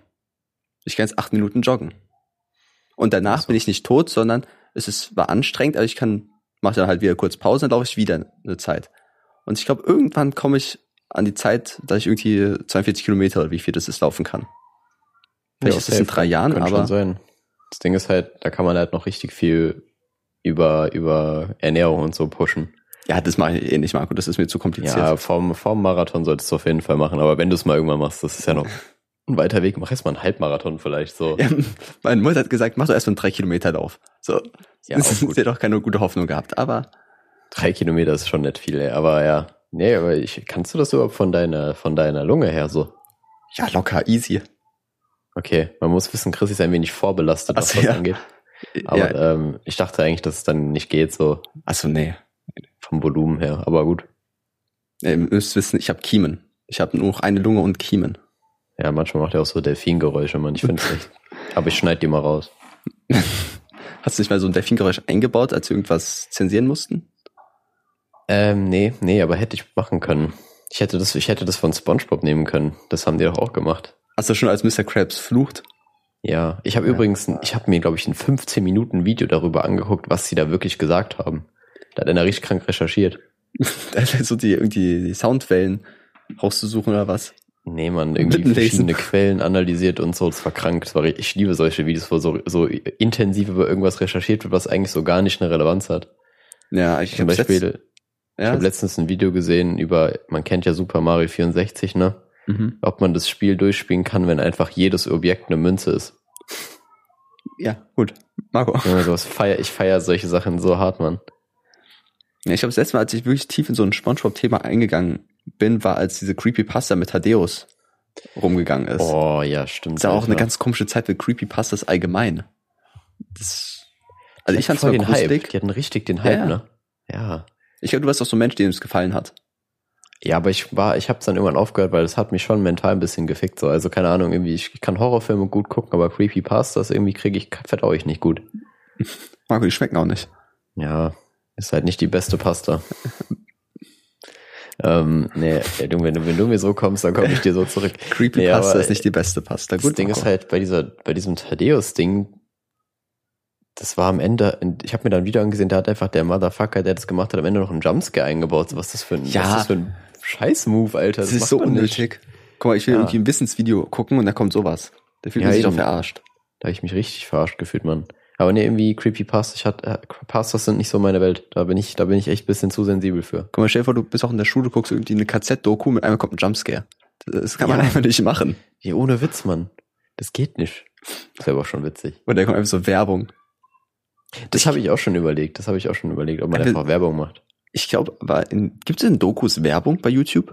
Ich kann jetzt acht Minuten joggen. Und danach So. bin ich nicht tot, sondern es ist, war anstrengend, aber ich kann, mache dann halt wieder kurz Pause, dann laufe ich wieder eine Zeit. Und ich glaube, irgendwann komme ich an die Zeit, dass ich irgendwie 42 Kilometer oder wie viel das ist, laufen kann. Vielleicht Ja, ist das in drei Jahren, Kann aber schon sein. Das Ding ist halt, da kann man halt noch richtig viel über, über Ernährung und so pushen. ja, das mache ich eh nicht, Marco, das ist mir zu kompliziert. Ja, vorm, vorm Marathon solltest du auf jeden Fall machen, aber wenn du es mal irgendwann machst, das ist ja noch ein weiter Weg, mach erst mal einen Halbmarathon vielleicht so. Ja, meine Mutter hat gesagt, mach doch erst mal einen 3 Kilometer Lauf. So. Ja, das ist ja doch keine gute Hoffnung gehabt, aber Drei Kilometer ist schon nicht viel, ey. aber ja. Nee, aber ich, kannst du das überhaupt von deiner, von deiner Lunge her so? ja, locker, easy. Okay, man muss wissen, Chris ist ein wenig vorbelastet, was so, das ja. angeht. Aber ja, ähm, ich dachte eigentlich, dass es dann nicht geht, so also nee. vom Volumen her. Aber gut. Ihr müsst wissen, ich habe Kiemen. Ich habe nur noch eine Lunge und Kiemen. Ja, manchmal macht er auch so Delfingeräusche, man. Ich finde es echt. Aber ich schneide die mal raus. Hast du nicht mal so ein Delfingeräusch eingebaut, als wir irgendwas zensieren mussten? Ähm, nee, nee, aber hätte ich machen können. Ich hätte das, ich hätte das von SpongeBob nehmen können. Das haben die doch auch gemacht. Hast du schon als Mr. Krabs flucht? Ja, ich habe Ja. übrigens, ich habe mir, glaube ich, ein 15 Minuten Video darüber angeguckt, was sie da wirklich gesagt haben. Da hat einer richtig krank recherchiert. so die, irgendwie die Soundwellen rauszusuchen oder was? Nee, man, irgendwie verschiedene Quellen analysiert und so. Das war krank. Das war, ich liebe solche Videos, wo so, so intensiv über irgendwas recherchiert wird, was eigentlich so gar nicht eine Relevanz hat. Ja, ich Zum habe Beispiel, letzt, ich ja, habe letztens ein Video gesehen über, man kennt ja Super Mario 64, ne? Mhm. ob man das Spiel durchspielen kann, wenn einfach jedes Objekt eine Münze ist. Ja, gut. Marco. Ja, sowas feier, ich feiere solche Sachen so hart, Mann. Ja, ich glaube, das letzte Mal, als ich wirklich tief in so ein Spongebob-Thema eingegangen bin, war, als diese Creepypasta mit Thaddeus rumgegangen ist. Oh, ja, stimmt. das war auch eine ganz komische Zeit für Creepypastas allgemein. Das, also ich fand's voll mal den Hype. gruselig. Die hatten richtig den Hype, Ja. ne? Ja. Ich glaube, du warst auch so ein Mensch, dem es gefallen hat. Ja, aber ich war, ich habe dann irgendwann aufgehört, weil das hat mich schon mental ein bisschen gefickt. So, also keine Ahnung, irgendwie ich, ich kann Horrorfilme gut gucken, aber Creepypastas irgendwie kriege ich verdau ich nicht gut. Marco, die schmecken auch nicht. Ja, ist halt nicht die beste Pasta. ähm, nee, du, wenn du, wenn du mir so kommst, dann komme ich dir so zurück. Creepypasta aber ist nicht die beste Pasta. Das Ding ist halt bei dieser, bei diesem Thaddeus-Ding, das war am Ende, ich habe mir dann wieder angesehen, da hat einfach der Motherfucker, der das gemacht hat, am Ende noch einen Jumpscare eingebaut. So, Was das für ein, Ja. was ist das für ein Scheiß-Move, Alter? das ist macht so man nicht. unnötig. Guck mal, ich will Ja. irgendwie ein Wissensvideo gucken und da kommt sowas. Da fühlt Ja, man sich eben. doch verarscht. Da habe ich mich richtig verarscht gefühlt, Mann. Aber nee, irgendwie Creepypastas, ich hat, äh, Pastas sind nicht so meine Welt. Da bin ich, da bin ich echt ein bisschen zu sensibel für. Guck mal, stell dir vor, du bist auch in der Schule, guckst irgendwie eine KZ-Doku, mit einmal kommt ein Jumpscare. Das kann man Ja. einfach nicht machen. Ja, ohne Witz, Mann. Das geht nicht. Das wäre aber schon witzig. Oder da kommt einfach so Werbung. Das habe ich auch schon überlegt. Das habe ich auch schon überlegt, ob man wir- einfach Werbung macht. Ich glaube, gibt es in Dokus Werbung bei YouTube?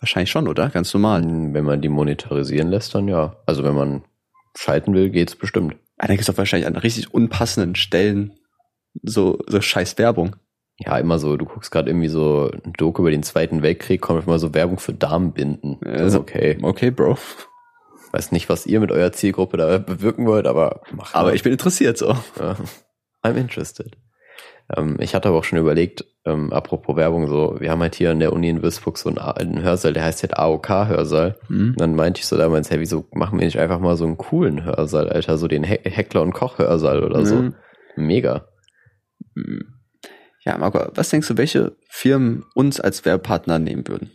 Wahrscheinlich schon, oder? Ganz normal. Wenn man die monetarisieren lässt, dann ja. Also wenn man schalten will, geht's bestimmt. Ah, da gibt es doch wahrscheinlich an richtig unpassenden Stellen so, so scheiß Werbung. Ja, immer so, du guckst gerade irgendwie so ein Doku über den Zweiten Weltkrieg, kommt immer so Werbung für. Das ist Also- okay. Okay, Bro. Weiß nicht, was ihr mit eurer Zielgruppe da bewirken wollt, aber mach Aber mal. ich bin interessiert so. Ja. I'm interested. Ähm, ich hatte aber auch schon überlegt, ähm, apropos Werbung, so, wir haben halt hier in der Uni in Würzburg so einen, einen Hörsaal, der heißt halt AOK-Hörsaal. Hm. Und dann meinte ich so damals, hey, wieso machen wir nicht einfach mal so einen coolen Hörsaal, Alter, so den He Heckler- und Koch-Hörsaal oder so. Mhm. Mega. Hm. Ja, Marco, was denkst du, welche Firmen uns als Werbepartner nehmen würden?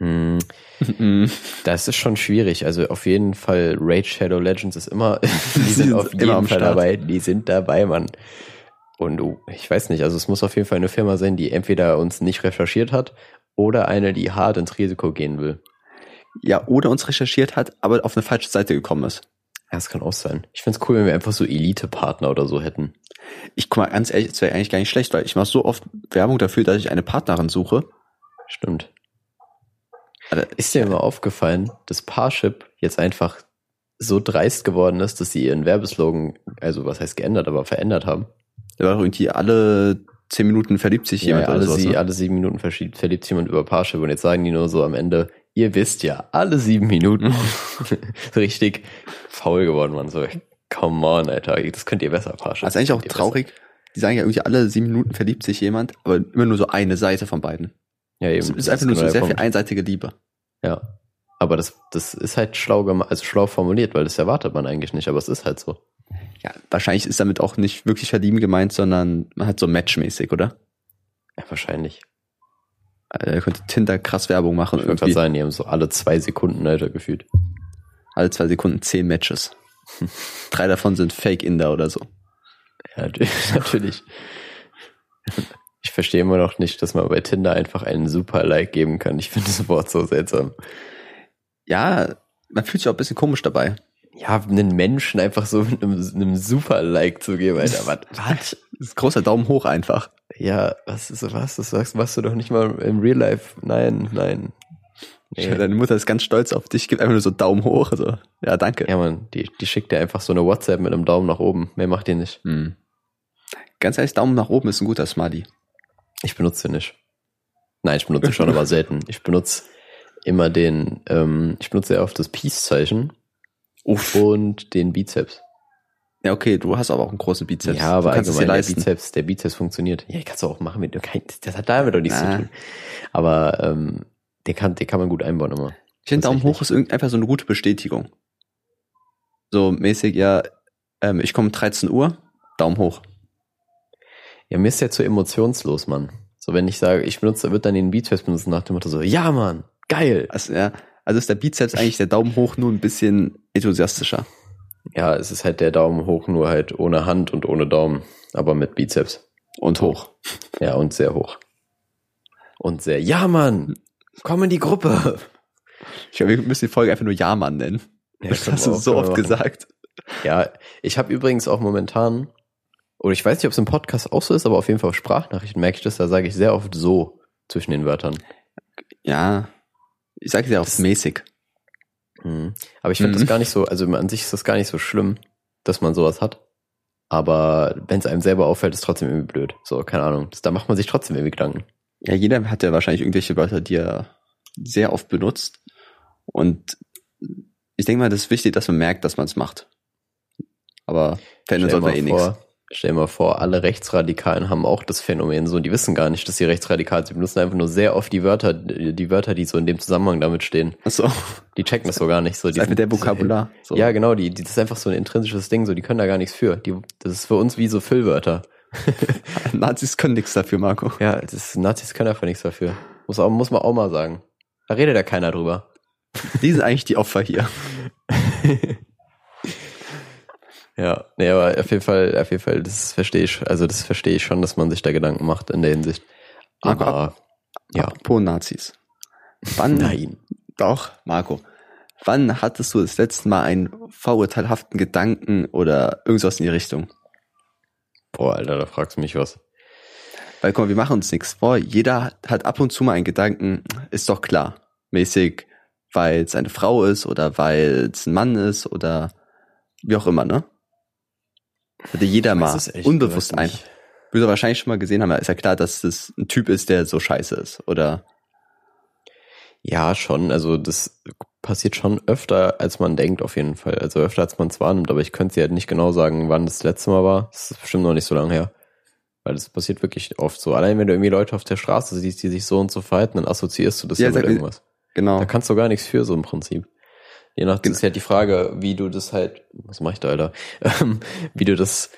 Hm, das ist schon schwierig. Also auf jeden Fall Raid Shadow Legends ist immer, die sind auf jeden Fall Start. dabei. Die sind dabei, Mann. Und du, ich weiß nicht, also es muss auf jeden Fall eine Firma sein, die entweder uns nicht recherchiert hat oder eine, die hart ins Risiko gehen will. ja, oder uns recherchiert hat, aber auf eine falsche Seite gekommen ist. Ja, das kann auch sein. Ich find's cool, wenn wir einfach so Elite-Partner oder so hätten. Ich guck mal, ganz ehrlich, das wäre eigentlich gar nicht schlecht, weil ich mache so oft Werbung dafür, dass ich eine Partnerin suche. Stimmt. Alter, Ist dir mal aufgefallen, dass Parship jetzt einfach so dreist geworden ist, dass sie ihren Werbeslogan, also was heißt geändert, aber verändert haben? Da war doch irgendwie alle zehn Minuten verliebt sich jemand ja, alle, sowas. sie, ne? alle sieben Minuten verliebt sich jemand über Parship und jetzt sagen die nur so am Ende, ihr wisst ja, alle sieben Minuten. richtig faul geworden, man. So, come on, Alter, das könnt ihr besser, Parship. Also eigentlich auch traurig. Die sagen ja irgendwie alle sieben Minuten verliebt sich jemand, aber immer nur so eine Seite von beiden. Ja, eben. Es ist einfach nur so genau sehr viel Punkt. einseitige Liebe. Ja. Aber das, das ist halt schlau also schlau formuliert, weil das erwartet man eigentlich nicht, aber es ist halt so. Ja, wahrscheinlich ist damit auch nicht wirklich verlieben gemeint, sondern man hat so matchmäßig, oder? Ja, wahrscheinlich. Also, Er könnte Tinder krass Werbung machen. Ich würde gerade sagen, die haben so alle zwei Sekunden, Alter, gefühlt. alle zwei Sekunden zehn Matches. Drei davon sind Fake-Inder oder so. Ja, natürlich. Ich verstehe immer noch nicht, dass man bei Tinder einfach einen super Like geben kann. Ich finde das Wort so seltsam. Ja, man fühlt sich auch ein bisschen komisch dabei. Ja, einen Menschen einfach so mit einem, einem super Like zu geben, Alter. Was? was? Das ist großer Daumen hoch einfach. Ja, was ist was? Das sagst, machst du doch nicht mal im Real Life. Nein, nein. Nee. Deine Mutter ist ganz stolz auf dich, gibt einfach nur so Daumen hoch. Also, ja, danke. Ja, man, die, die schickt dir einfach so eine WhatsApp mit einem Daumen nach oben. Mehr macht die nicht. Hm. Ganz ehrlich, Daumen nach oben ist ein guter Smarty. Ich benutze sie nicht. Nein, ich benutze schon, aber selten. Ich benutze immer den, ähm, ich benutze sehr oft das Peace-Zeichen und den Bizeps. Ja, okay, du hast aber auch einen großen Bizeps. Ja, aber allgemein der. Bizeps, der Bizeps funktioniert. Ja, kannst du auch machen mit, kein, das hat damit doch nichts Na. zu tun. Aber ähm, den kann, den kann man gut einbauen immer. Ich finde, Daumen hoch ist irgend- einfach so eine gute Bestätigung. So mäßig, ja, ähm, ich komme 13 Uhr, Daumen hoch. Ja, mir ist der zu emotionslos, Mann. So, wenn ich sage, ich benutze, wird dann den Bizeps benutzen nach dem Motto so, ja, Mann, geil. Also, ja, also ist der Bizeps eigentlich der Daumen hoch nur ein bisschen enthusiastischer. Ja, es ist halt der Daumen hoch, nur halt ohne Hand und ohne Daumen, aber mit Bizeps. Und hoch. Ja, und sehr hoch. Und sehr, ja, Mann, Komm in die Gruppe. Ich glaube, wir müssen die Folge einfach nur Ja-Mann nennen. Ja, das hast du so oft machen. gesagt. Ja, ich habe übrigens auch momentan, oder ich weiß nicht, ob es im Podcast auch so ist, aber auf jeden Fall auf Sprachnachrichten merke ich das, da sage ich sehr oft so zwischen den Wörtern. Ja, ich sage ja auch Das- mäßig. Mhm. Aber ich finde Mhm. das gar nicht so, also an sich ist das gar nicht so schlimm, dass man sowas hat. Aber wenn es einem selber auffällt, ist trotzdem irgendwie blöd. So, keine Ahnung. Das, da macht man sich trotzdem irgendwie Gedanken. Ja, jeder hat ja wahrscheinlich irgendwelche Wörter, die er sehr oft benutzt. Und ich denke mal, das ist wichtig, dass man merkt, dass man es macht. Aber verändern sollte man eh nichts. Stell mal vor, alle Rechtsradikalen haben auch das Phänomen so, die wissen gar nicht, dass sie rechtsradikal sind. Sie benutzen einfach nur sehr oft die Wörter, die Wörter, die so in dem Zusammenhang damit stehen. Achso, Die checken das so gar nicht. So, das ist einfach der Vokabular. So. Ja, genau, die, die, das ist einfach so ein intrinsisches Ding, so, die können da gar nichts für. Die, das ist für uns wie so Füllwörter. Nazis können nichts dafür, Marco. Ja, das, Nazis können einfach nichts dafür. Muss, auch, muss man auch mal sagen. Da redet ja keiner drüber. Die sind eigentlich die Opfer hier. Ja, nee, aber auf jeden Fall, auf jeden Fall, das verstehe ich, also das verstehe ich schon, dass man sich da Gedanken macht in der Hinsicht. Marco, Aber, ja, Apropos Nazis. Wann, nein. doch, Marco. Wann hattest du das letzte Mal einen vorurteilhaften Gedanken oder irgendwas in die Richtung? Boah, Alter, da fragst du mich was. Weil, guck mal, wir machen uns nichts vor. Jeder hat ab und zu mal einen Gedanken, ist doch klar. Mäßig, weil es eine Frau ist oder weil es ein Mann ist oder wie auch immer, ne? Hatte jeder mal ehrlich unbewusst ein. Würde wahrscheinlich schon mal gesehen haben, ist ja klar, dass das ein Typ ist, der so scheiße ist. Oder Ja, schon, also das passiert schon öfter, als man denkt, auf jeden Fall. Also öfter, als man es wahrnimmt, aber ich könnte dir halt nicht genau sagen, wann das letzte Mal war. Das ist bestimmt noch nicht so lange her. Weil das passiert wirklich oft so. Allein wenn du irgendwie Leute auf der Straße siehst, die sich so und so verhalten, dann assoziierst du das Ja, ja, mit irgendwas. genau. Da kannst du gar nichts für, so im Prinzip. Je nach, das ist halt die Frage, wie du das halt, was mach ich da, Alter? Ähm, wie du das,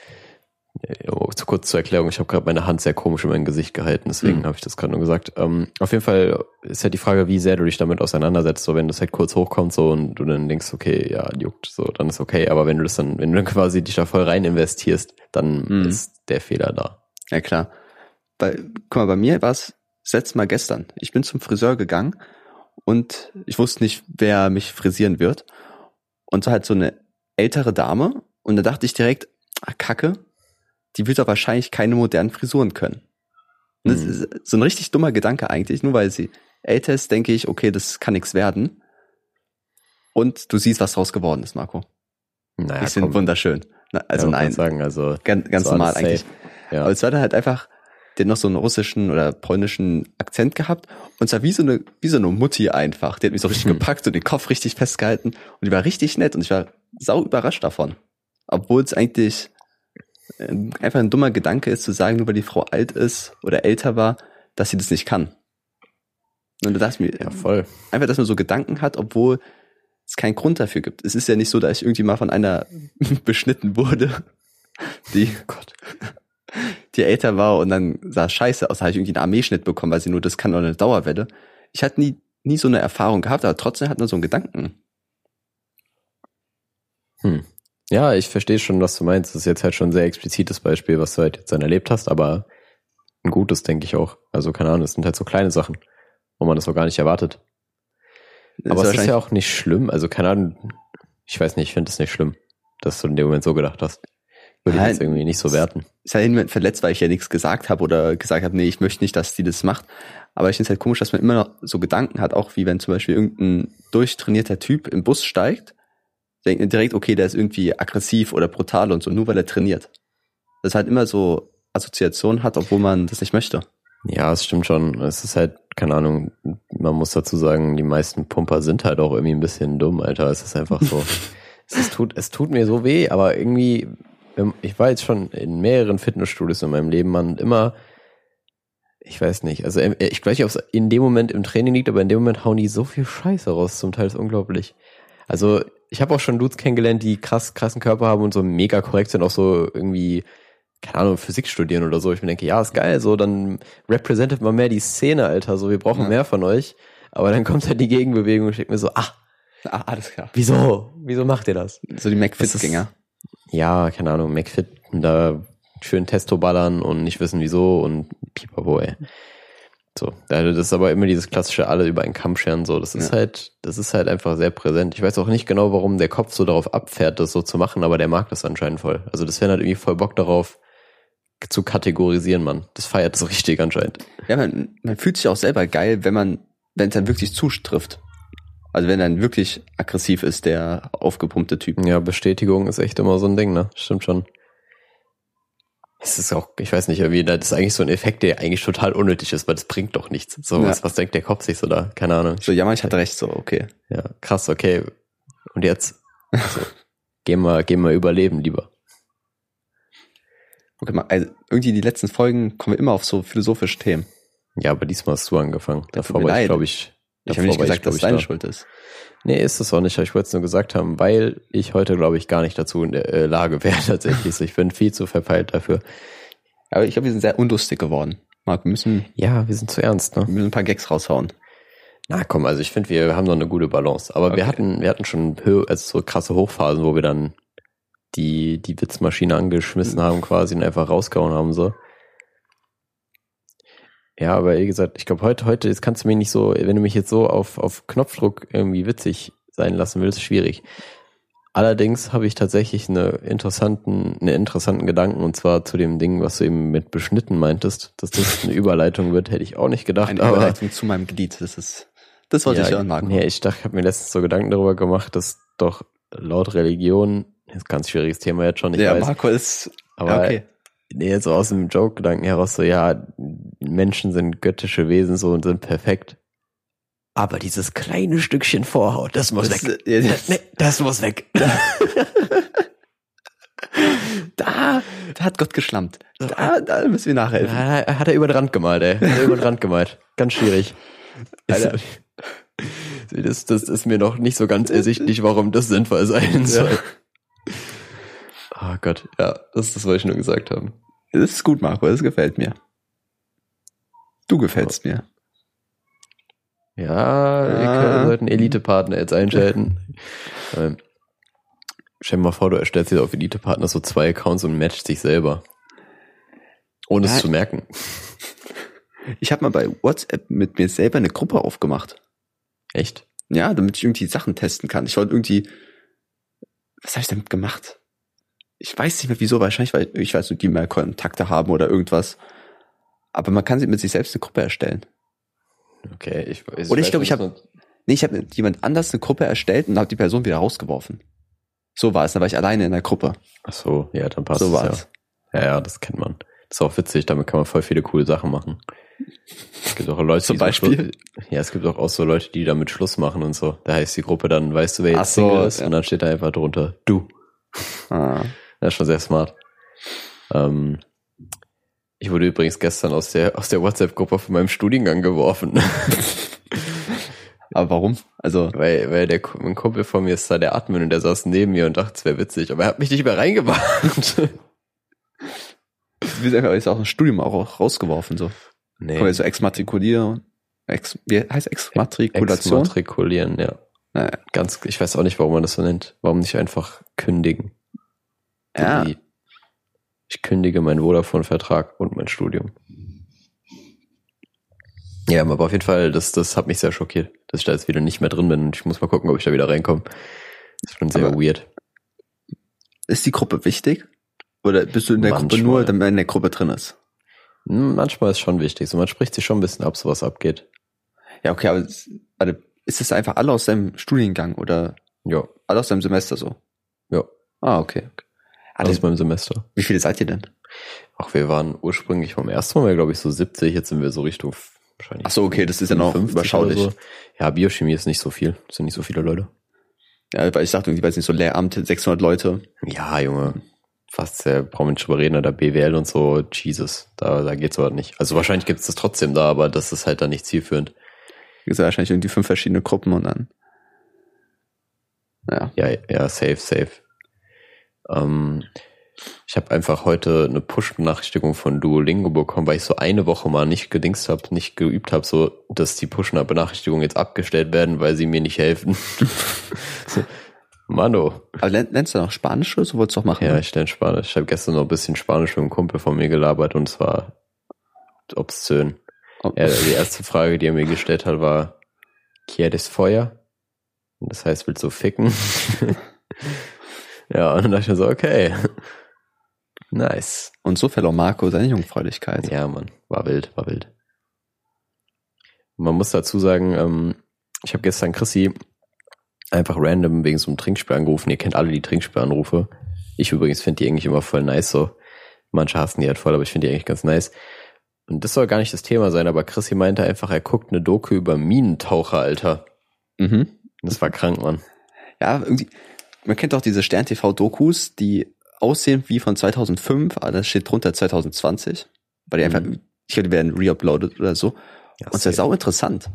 oh, zu kurz zur Erklärung, ich habe gerade meine Hand sehr komisch in mein Gesicht gehalten, deswegen Mhm. habe ich das gerade nur gesagt. Ähm, auf jeden Fall ist halt die Frage, wie sehr du dich damit auseinandersetzt, so wenn das halt kurz hochkommt so und du dann denkst, okay, ja, juckt, so, dann ist okay, aber wenn du das dann, wenn du dann quasi dich da voll rein investierst, dann Mhm. ist der Fehler da. Ja, klar. Bei, guck mal, bei mir war es letzte Mal gestern. Ich bin zum Friseur gegangen und ich wusste nicht, wer mich frisieren wird. Und so halt so eine ältere Dame. Und da dachte ich direkt, ah, Kacke, die wird doch wahrscheinlich keine modernen Frisuren können. Und das Mhm. ist so ein richtig dummer Gedanke eigentlich. Nur weil sie älter ist, denke ich, okay, das kann nichts werden. Und du siehst, was draus geworden ist, Marco. Naja, Die sind wunderschön. Na, Also ja, nein, sagen, also ganz, ganz normal safe. eigentlich. Ja. Aber es war dann halt einfach, der noch so einen russischen oder polnischen Akzent gehabt und es war wie so eine, wie so eine Mutti einfach. Die hat mich so richtig Hm. gepackt und den Kopf richtig festgehalten und die war richtig nett und ich war sau überrascht davon. Obwohl es eigentlich ähm, einfach ein dummer Gedanke ist zu sagen, nur weil die Frau alt ist oder älter war, dass sie das nicht kann. Und da dachte ich mir, ja, voll. einfach, dass man so Gedanken hat, obwohl es keinen Grund dafür gibt. Es ist ja nicht so, dass ich irgendwie mal von einer beschnitten wurde, die, Gott. Die älter war und dann sah scheiße aus, da habe ich irgendwie einen Armeeschnitt bekommen, weil sie nur das kann oder eine Dauerwelle. Ich hatte nie, nie so eine Erfahrung gehabt, aber trotzdem hat man so einen Gedanken. Hm. Ja, ich verstehe schon, was du meinst. Das ist jetzt halt schon ein sehr explizites Beispiel, was du halt jetzt dann erlebt hast, aber ein gutes, denke ich auch. Also, keine Ahnung, es sind halt so kleine Sachen, wo man das so gar nicht erwartet. Das aber es ist ja auch nicht schlimm. Also, keine Ahnung, ich weiß nicht, ich finde es nicht schlimm, dass du in dem Moment so gedacht hast. Würde ich Nein. jetzt irgendwie nicht so werten. ist halt niemand verletzt, weil ich ja nichts gesagt habe oder gesagt habe, nee, ich möchte nicht, dass die das macht. Aber ich finde es halt komisch, dass man immer noch so Gedanken hat, auch wie wenn zum Beispiel irgendein durchtrainierter Typ im Bus steigt, denkt man direkt, okay, der ist irgendwie aggressiv oder brutal und so, nur weil er trainiert. Das halt immer so Assoziationen hat, obwohl man das nicht möchte. Ja, es stimmt schon. Es ist halt, keine Ahnung, man muss dazu sagen, die meisten Pumper sind halt auch irgendwie ein bisschen dumm, Alter. Es ist einfach so. es, ist, tut, es tut mir so weh, aber irgendwie, ich war jetzt schon in mehreren Fitnessstudios in meinem Leben, man, immer, ich weiß nicht, also ähm, ich weiß nicht, ob es in dem Moment im Training liegt, aber in dem Moment hauen die so viel Scheiße raus, zum Teil ist unglaublich. Also ich habe auch schon Dudes kennengelernt, die krass, krassen Körper haben und so mega korrekt sind, auch so irgendwie, keine Ahnung, Physik studieren oder so. Ich mir denke, ja, ist geil, so, dann representet mal mehr die Szene, Alter, so, wir brauchen Ja. mehr von euch. Aber dann kommt halt die Gegenbewegung und denke mir so, ah, Ah, alles klar. wieso? Wieso macht ihr das? So die McFit-Gänger. Ja, keine Ahnung, McFit, da schön Testo ballern und nicht wissen wieso und pipapo, ey. So, das ist aber immer dieses klassische alle über einen Kamm scheren, so. Das ist Ja. halt, das ist halt einfach sehr präsent. Ich weiß auch nicht genau, warum der Kopf so darauf abfährt, das so zu machen, aber der mag das anscheinend voll. Also das wäre halt irgendwie voll Bock darauf, zu kategorisieren, Mann. Das feiert so richtig anscheinend. Ja, man, man fühlt sich auch selber geil, wenn man, wenn es dann wirklich zutrifft. Also wenn dann wirklich aggressiv ist, der aufgepumpte Typ. Ja, Bestätigung ist echt immer so ein Ding, ne? Stimmt schon. Es ist auch, ich weiß nicht, irgendwie, das ist eigentlich so ein Effekt, der eigentlich total unnötig ist, weil das bringt doch nichts. So, Ja. was, was denkt der Kopf sich so da? Keine Ahnung. So, ja, man, ich hatte recht, so, okay. Ja, krass, okay. Und jetzt? So, gehen wir, gehen wir überleben lieber. Okay, mal, also irgendwie die letzten Folgen kommen wir immer auf so philosophische Themen. Ja, aber diesmal hast du angefangen. Davor mir war ich, glaube ich. Ich habe nicht gesagt, dass es deine da. Schuld ist. Nee, ist es auch nicht. Ich wollte es nur gesagt haben, weil ich heute, glaube ich, gar nicht dazu in der äh, Lage wäre, tatsächlich. Ich bin viel zu verpeilt dafür. Aber ich glaube, wir sind sehr unlustig geworden. Marc, wir müssen, Ja, wir sind zu ernst, ne? wir müssen ein paar Gags raushauen. Na komm, also ich finde, wir haben noch eine gute Balance. Aber wir Okay. hatten, wir hatten schon also so krasse Hochphasen, wo wir dann die, die Witzmaschine angeschmissen haben quasi und einfach rausgehauen haben, so. Ja, aber wie gesagt, ich glaube, heute, heute, jetzt kannst du mich nicht so, wenn du mich jetzt so auf, auf Knopfdruck irgendwie witzig sein lassen willst, schwierig. Allerdings habe ich tatsächlich eine interessanten, einen interessanten Gedanken und zwar zu dem Ding, was du eben mit beschnitten meintest, dass das eine Überleitung wird, hätte ich auch nicht gedacht. Eine aber Überleitung zu meinem Glied. Das ist, das wollte ich hören, Marco. Nee, ich dachte, ich habe mir letztens so Gedanken darüber gemacht, dass doch laut Religion, ist ein ganz schwieriges Thema jetzt schon, ich ja, weiß, Marco ist, aber ja, okay. Nee, so aus dem Joke-Gedanken heraus so, ja, Menschen sind göttische Wesen so und sind perfekt. Aber dieses kleine Stückchen Vorhaut, das muss Das, weg. äh, das, Nee, das muss weg. da, da hat Gott geschlampt. Da, da müssen wir nachhelfen. Ja, hat er über den Rand gemalt, ey. Hat er über den Rand gemalt. Ganz schwierig. Alter. Das, das ist mir noch nicht so ganz ersichtlich, warum das sinnvoll sein soll. Oh Gott, ja, das ist das, was ich nur gesagt haben. Das ist gut, Marco, das gefällt mir. Du gefällst mir. Ja, Ah. können, sollten Elite-Partner jetzt einschalten. ähm, stell dir mal vor, du erstellst dir auf Elite-Partner so zwei Accounts und matchst dich selber. Ohne es Ja. zu merken. Ich habe mal bei WhatsApp mit mir selber eine Gruppe aufgemacht. Echt? Ja, damit ich irgendwie Sachen testen kann. Ich wollte irgendwie, was habe ich damit gemacht? Ich weiß nicht mehr wieso, wahrscheinlich, weil ich weiß nicht, die mehr Kontakte haben oder irgendwas. Aber man kann sich mit sich selbst eine Gruppe erstellen. Okay, ich, ich Oder ich weiß glaube, ich nicht, habe, nee, ich habe mit jemand anders eine Gruppe erstellt und habe die Person wieder rausgeworfen. So war es, da war ich alleine in der Gruppe. Ach so, ja, dann passt so es war ja. es. Ja, ja, das kennt man. Das ist auch witzig, damit kann man voll viele coole Sachen machen. Es gibt auch Leute, Zum die so Beispiel? Schluss, ja, es gibt auch, auch so Leute, die damit Schluss machen und so. Da heißt die Gruppe dann, weißt du, wer jetzt Ach so, Single ist? ja. Und dann steht da einfach drunter, du. Ah. Das ist schon sehr smart. Ähm, ich wurde übrigens gestern aus der, aus der WhatsApp-Gruppe von meinem Studiengang geworfen. Aber warum? Also, weil, weil der, ein Kumpel von mir ist da der Admin und der saß neben mir und dachte, es wäre witzig. Aber er hat mich nicht mehr reingebracht. wir sind einfach ist auch ein Studium auch rausgeworfen, so. nee. Kann man so exmatrikulieren. Ex, wie heißt Exmatrikulation? Exmatrikulieren, ja. Naja. Ganz, ich weiß auch nicht, warum man das so nennt. Warum nicht einfach kündigen? Ja. Die- Ich kündige meinen Vodafone-Vertrag und mein Studium. Ja, aber auf jeden Fall, das, das hat mich sehr schockiert, dass ich da jetzt wieder nicht mehr drin bin und ich muss mal gucken, ob ich da wieder reinkomme. Das ist schon sehr Aber- weird. Ist die Gruppe wichtig? Oder bist du in der Gruppe Manchmal. nur, damit man in der Gruppe drin ist? Hm, Manchmal ist schon wichtig. So, man spricht sich schon ein bisschen ab, so was abgeht. Ja, okay, aber warte, ist es einfach alle aus deinem Studiengang oder Ja, alle aus deinem Semester so? ja. Ah, okay. okay. Aus das, meinem Semester. wie viele seid ihr denn? Ach, wir waren ursprünglich vom ersten Mal, glaube ich, so 70. Jetzt sind wir so Richtung wahrscheinlich. Ach so, okay, das ist ja noch 50 überschaulich. oder So. Ja, Biochemie ist nicht so viel. Das sind nicht so viele Leute. Ja, weil ich dachte irgendwie, weiß nicht, so Lehramt, 600 Leute. Ja, Junge. Fast sehr brauchen wir nicht drüber reden, da BWL und so, Jesus, da, da geht's aber nicht. Also wahrscheinlich gibt's das trotzdem da, aber das ist halt dann nicht zielführend. Wie gesagt, wahrscheinlich irgendwie fünf verschiedene Gruppen und dann. Ja. Ja, ja, safe, safe. Ähm, ich habe einfach heute eine Push-Benachrichtigung von Duolingo bekommen, weil ich so eine Woche mal nicht gedingst habe, nicht geübt habe, so dass die Push-Benachrichtigungen jetzt abgestellt werden, weil sie mir nicht helfen. Mano. Aber lern- lernst du noch Spanisch oder so wolltest du auch machen? Ja, ne? ich lerne Spanisch. Ich habe gestern noch ein bisschen Spanisch mit einem Kumpel von mir gelabert und es war obszön. Oh. Ja, die erste Frage, die er mir gestellt hat, war, ¿Quieres Feuer? Und das heißt, willst du ficken? ja, und dann dachte ich mir so, okay. Nice. Und so verlor Marco seine Jungfräulichkeit. Ja, Mann, war wild, war wild. Man muss dazu sagen, ähm, ich habe gestern Chrissy einfach random wegen so einem Trinkspiel angerufen. Ihr kennt alle die Trinkspielanrufe. Ich übrigens finde die eigentlich immer voll nice so. Manche hassen die halt voll, aber ich finde die eigentlich ganz nice. Und das soll gar nicht das Thema sein, aber Chrissy meinte einfach, er guckt eine Doku über Minentaucher, Alter. Mhm. Das war krank, Mann. Ja, irgendwie, man kennt auch diese Stern-TV-Dokus, die aussehen wie von 2005, aber das steht drunter 2020, weil die Mhm. einfach, ich glaube, die werden reuploaded oder so. Ja, Und das ist sau interessant.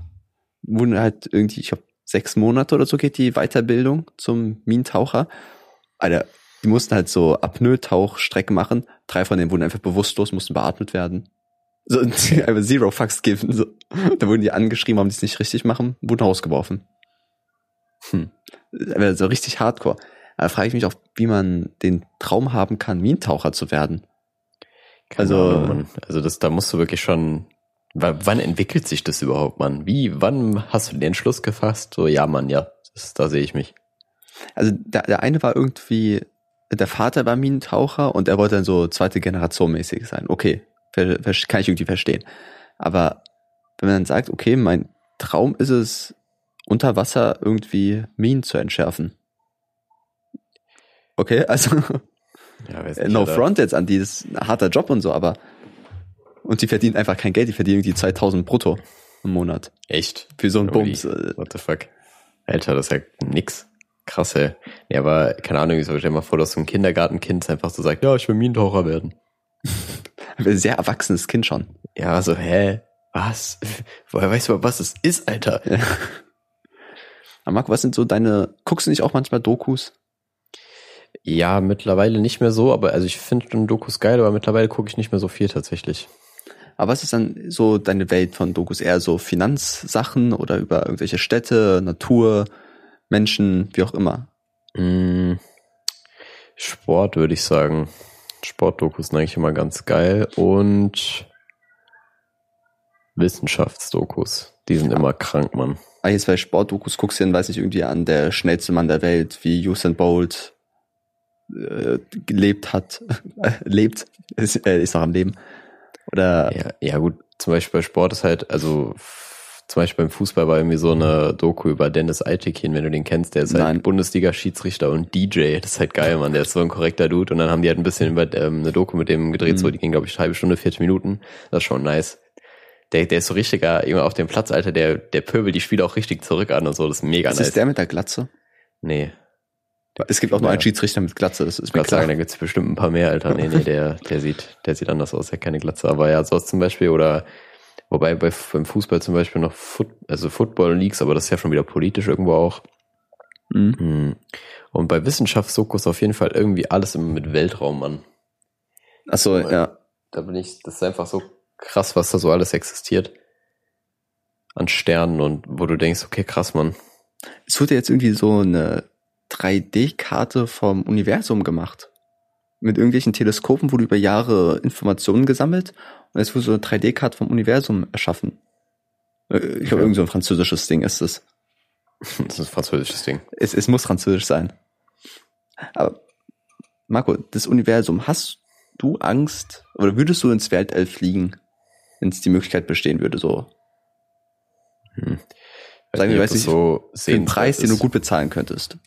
Wurden halt irgendwie, ich glaube, sechs Monate oder so geht die Weiterbildung zum Minentaucher. Alter, die mussten halt so Apnoe-Tauchstrecken machen. Drei von denen wurden einfach bewusstlos, mussten beatmet werden. So, einfach zero fucks given. So. Da wurden die angeschrieben, warum die es nicht richtig machen, wurden rausgeworfen. Hm. Aber so richtig hardcore. Da frage ich mich auch, wie man den Traum haben kann, Minentaucher zu werden. Also- also das, da musst du wirklich schon, wa- wann entwickelt sich das überhaupt, Mann? Wie, wann hast du den Entschluss gefasst? So, ja, Mann, ja, das, da sehe ich mich. Also der, der eine war irgendwie, der Vater war Minentaucher und er wollte dann so zweite Generation mäßig sein. Okay, kann ich irgendwie verstehen. Aber wenn man dann sagt, okay, mein Traum ist es, unter Wasser irgendwie Minen zu entschärfen. Okay, also Ja, Äh, nicht, no Alter. front jetzt an die, das ist ein harter Job und so, aber und die verdienen einfach kein Geld, die verdienen irgendwie 2000 brutto im Monat Echt? für so einen Holy. Bums. äh, What the fuck? Alter, das ist ja nix. Krass, ey. Ja, aber keine Ahnung, ich stell mal vor, dass so ein Kindergartenkind einfach so sagt, ja, ich will Minentaucher werden. Ein sehr erwachsenes Kind schon. Ja, so, hä? Was? Woher weißt du, was es ist, Alter? Aber Marco, was sind so deine, guckst du nicht auch manchmal Dokus? Ja, mittlerweile nicht mehr so, aber also ich finde schon Dokus geil, aber mittlerweile gucke ich nicht mehr so viel tatsächlich. Aber was ist dann so deine Welt von Dokus? Eher so Finanzsachen oder über irgendwelche Städte, Natur, Menschen, wie auch immer? Mm, Sport würde ich sagen. Sportdokus sind eigentlich immer ganz geil und Wissenschaftsdokus. Die sind immer krank, Mann. Ah, jetzt bei Sportdokus guckst du dann, weiß ich, irgendwie an der schnellste Mann der Welt, wie Usain Bolt äh, gelebt hat, lebt, ist, äh, ist noch am Leben. Oder Ja, ja gut, zum Beispiel bei Sport ist halt, also zum Beispiel beim Fußball war irgendwie so eine Doku über Dennis Eitekin, wenn du den kennst, der ist Nein. halt Bundesliga-Schiedsrichter und DJ. Das ist halt geil, Mann. Der ist so ein korrekter Dude. Und dann haben die halt ein bisschen über ähm, eine Doku mit dem gedreht, Mhm. so die ging, glaube ich, eine halbe Stunde, 40 Minuten. Das ist schon nice. Der, der ist so richtiger, Junge, auf dem Platz, Alter, der, der pöbelt die Spiele auch richtig zurück an und so. Das ist mega ist nice. es der mit der Glatze? nee. Es gibt auch nur Ja. einen Schiedsrichter mit Glatze, das ist Ich mir klar. sagen, da gibt's bestimmt ein paar mehr, Alter. Nee, nee, der, der sieht, der sieht anders aus, der hat keine Glatze. Aber ja, sowas zum Beispiel oder wobei bei, beim Fußball zum Beispiel noch Foot, also Football Leagues, aber das ist ja schon wieder politisch irgendwo auch. Mhm. Hm. Und bei Wissenschaftsdokus auf jeden Fall irgendwie alles immer mit Weltraum, Mann. Achso, ja. Da bin ich, das ist einfach so krass, was da so alles existiert. An Sternen und wo du denkst, okay, krass, Mann. Es wurde jetzt irgendwie so eine 3D-Karte vom Universum gemacht. Mit irgendwelchen Teleskopen wurde über Jahre Informationen gesammelt und es wurde so eine 3D-Karte vom Universum erschaffen. Äh, Ich glaube, Ja. irgend so ein französisches Ding ist es. Das ist ein französisches Ding. es. Es muss französisch sein. Aber Marco, das Universum, hast du Angst oder würdest du ins Weltall fliegen, wenn es die Möglichkeit bestehen würde, so Hm. Sagen wir, weiß ich, so für einen Preis, den du gut bezahlen könntest?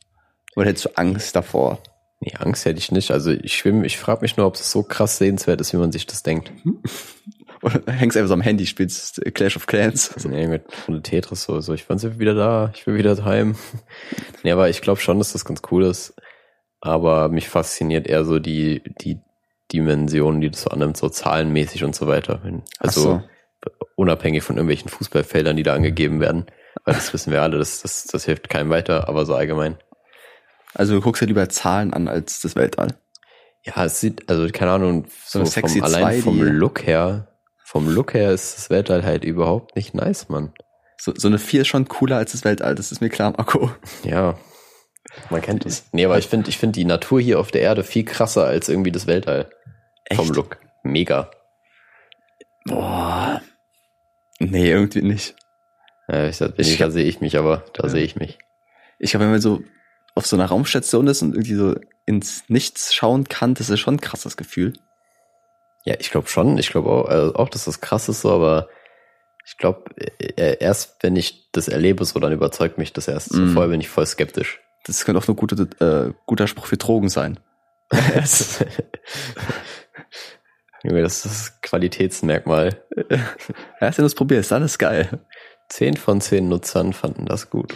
Oder hättest du Angst davor? Nee, Angst hätte ich nicht. Also ich schwimme, ich frage mich nur, ob es so krass sehenswert ist, wie man sich das denkt. Oder hängst einfach so am Handy, spielst Clash of Clans? Also, nee, mit Tetris so, so, ich bin wieder da, ich will wieder heim. nee, aber ich glaube schon, dass das ganz cool ist. Aber mich fasziniert eher so die, die Dimensionen, die das so annimmt, so zahlenmäßig und so weiter. Also unabhängig von irgendwelchen Fußballfeldern, die da angegeben werden. Weil das wissen wir alle, das, das, das hilft keinem weiter, aber so allgemein. Also du guckst ja lieber Zahlen an als das Weltall. Ja, es sieht, also keine Ahnung, so, So Sexy vom, allein 2D. vom Look her, vom Look her ist das Weltall halt überhaupt nicht nice, Mann. So, so eine 4 ist schon cooler als das Weltall, das ist mir klar, Marco. Ja, man kennt es. Nee, aber ich finde ich finde die Natur hier auf der Erde viel krasser als irgendwie das Weltall. Vom Echt? Look. Mega. Boah. Nee, irgendwie nicht. Ja, ich sag, ich, da sehe ich mich, aber da ja. sehe ich mich. Ich glaube, wenn man so auf so einer Raumstation ist und irgendwie so ins Nichts schauen kann, das ist schon ein krasses Gefühl. Ja, ich glaube schon. Ich glaube auch, also auch, dass das krass ist so, aber ich glaube, äh, erst wenn ich das erlebe, so dann überzeugt mich das erst. Mm. vorher bin ich voll skeptisch. Das könnte auch ein gute, äh, guter Spruch für Drogen sein. Junge, das ist das Qualitätsmerkmal. Erst wenn du es probierst, alles geil. Zehn von zehn Nutzern fanden das gut.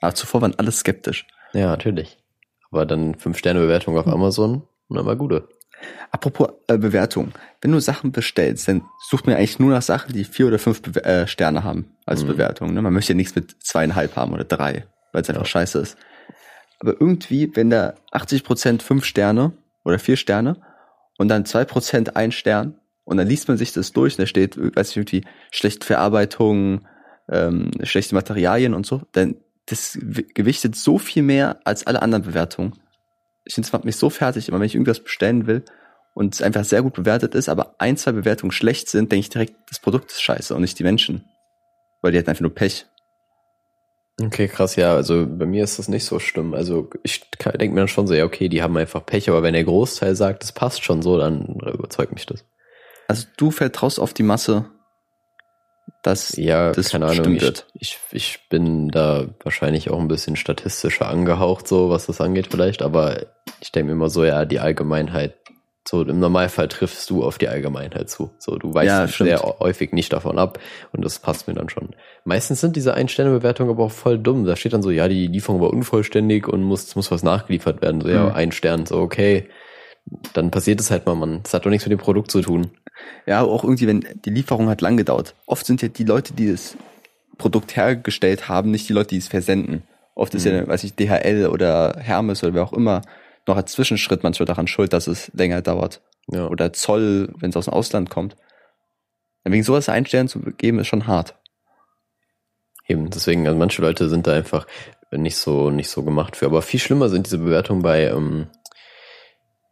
Aber zuvor waren alle skeptisch. Ja, natürlich. Aber dann fünf Sterne Bewertung auf Amazon und dann mal gute. Apropos äh, Bewertung. Wenn du Sachen bestellst, dann sucht man eigentlich nur nach Sachen, die vier oder fünf Be äh, Sterne haben als mhm. Bewertung. Ne? Man möchte ja nichts mit zweieinhalb haben oder drei, weil es einfach ja. scheiße ist. Aber irgendwie, wenn da 80 Prozent fünf Sterne oder vier Sterne und dann zwei Prozent ein Stern und dann liest man sich das durch und da steht, weiß ich, irgendwie schlechte Verarbeitung, ähm, schlechte Materialien und so, dann das gewichtet so viel mehr als alle anderen Bewertungen. Ich finde, es macht mich so fertig, immer wenn ich irgendwas bestellen will und es einfach sehr gut bewertet ist, aber ein, zwei Bewertungen schlecht sind, denke ich direkt, das Produkt ist scheiße und nicht die Menschen. Weil die hätten einfach nur Pech. Okay, krass, ja. Also bei mir ist das nicht so schlimm. Also ich denke mir dann schon so, ja, okay, die haben einfach Pech, aber wenn der Großteil sagt, es passt schon so, dann überzeugt mich das. Also du vertraust auf die Masse, dass ja, das keine Ahnung, ich, ich, ich bin da wahrscheinlich auch ein bisschen statistischer angehaucht, so was das angeht vielleicht, aber ich denke mir immer so, ja, die Allgemeinheit so, im Normalfall triffst du auf die Allgemeinheit zu. So, du weißt ja, sehr häufig nicht davon ab und das passt mir dann schon. Meistens sind diese Ein-Sterne-Bewertungen aber auch voll dumm. Da steht dann so, ja, die Lieferung war unvollständig und muss, muss was nachgeliefert werden. So, ja, mhm. ein Stern, so, okay. Dann passiert es halt mal, man. Das hat doch nichts mit dem Produkt zu tun. Ja, auch irgendwie, wenn die Lieferung hat lang gedauert. Oft sind ja die Leute, die das Produkt hergestellt haben, nicht die Leute, die es versenden. Oft mhm. ist ja, mhm. weiß ich, DHL oder Hermes oder wer auch immer noch als Zwischenschritt manchmal daran schuld, dass es länger dauert. Ja. Oder Zoll, wenn es aus dem Ausland kommt. Wegen sowas einen Stern zu geben, ist schon hart. Eben, deswegen, also manche Leute sind da einfach nicht so, nicht so gemacht für. Aber viel schlimmer sind diese Bewertungen bei, ähm,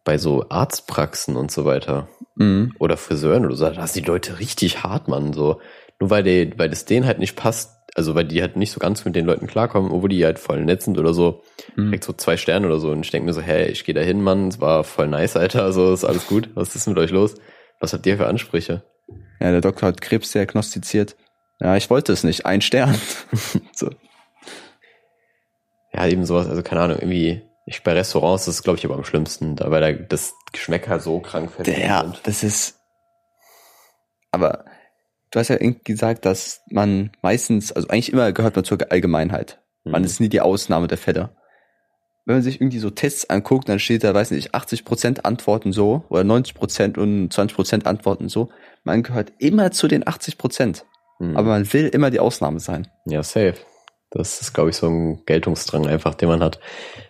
bei so Arztpraxen und so weiter. Mhm. Oder Friseuren oder so. Da sind die Leute richtig hart, Mann. So. Nur weil, die, weil das denen halt nicht passt, also weil die halt nicht so ganz mit den Leuten klarkommen, obwohl die halt voll nett sind oder so, mhm. direkt so zwei Sterne oder so. Und ich denke mir so, hey, ich gehe da hin, Mann, es war voll nice, Alter, also ist alles gut. Was ist mit euch los? Was habt ihr für Ansprüche? Ja, der Doktor hat Krebs diagnostiziert. Ja, ich wollte es nicht. Ein Stern. so. Ja, eben sowas, also keine Ahnung, irgendwie, ich bei Restaurants, das ist glaube ich aber am schlimmsten, da weil da das Geschmäcker so krank sind. Ja, das ist, aber du hast ja irgendwie gesagt, dass man meistens, also eigentlich immer gehört man zur Allgemeinheit. Man mhm. ist nie die Ausnahme der Fälle. Wenn man sich irgendwie so Tests anguckt, dann steht da, weiß nicht, 80 Prozent Antworten so oder 90 Prozent und 20 Prozent Antworten so. Man gehört immer zu den 80 Prozent. Mhm. Aber man will immer die Ausnahme sein. Ja, safe. Das ist, glaube ich, so ein Geltungsdrang einfach, den man hat.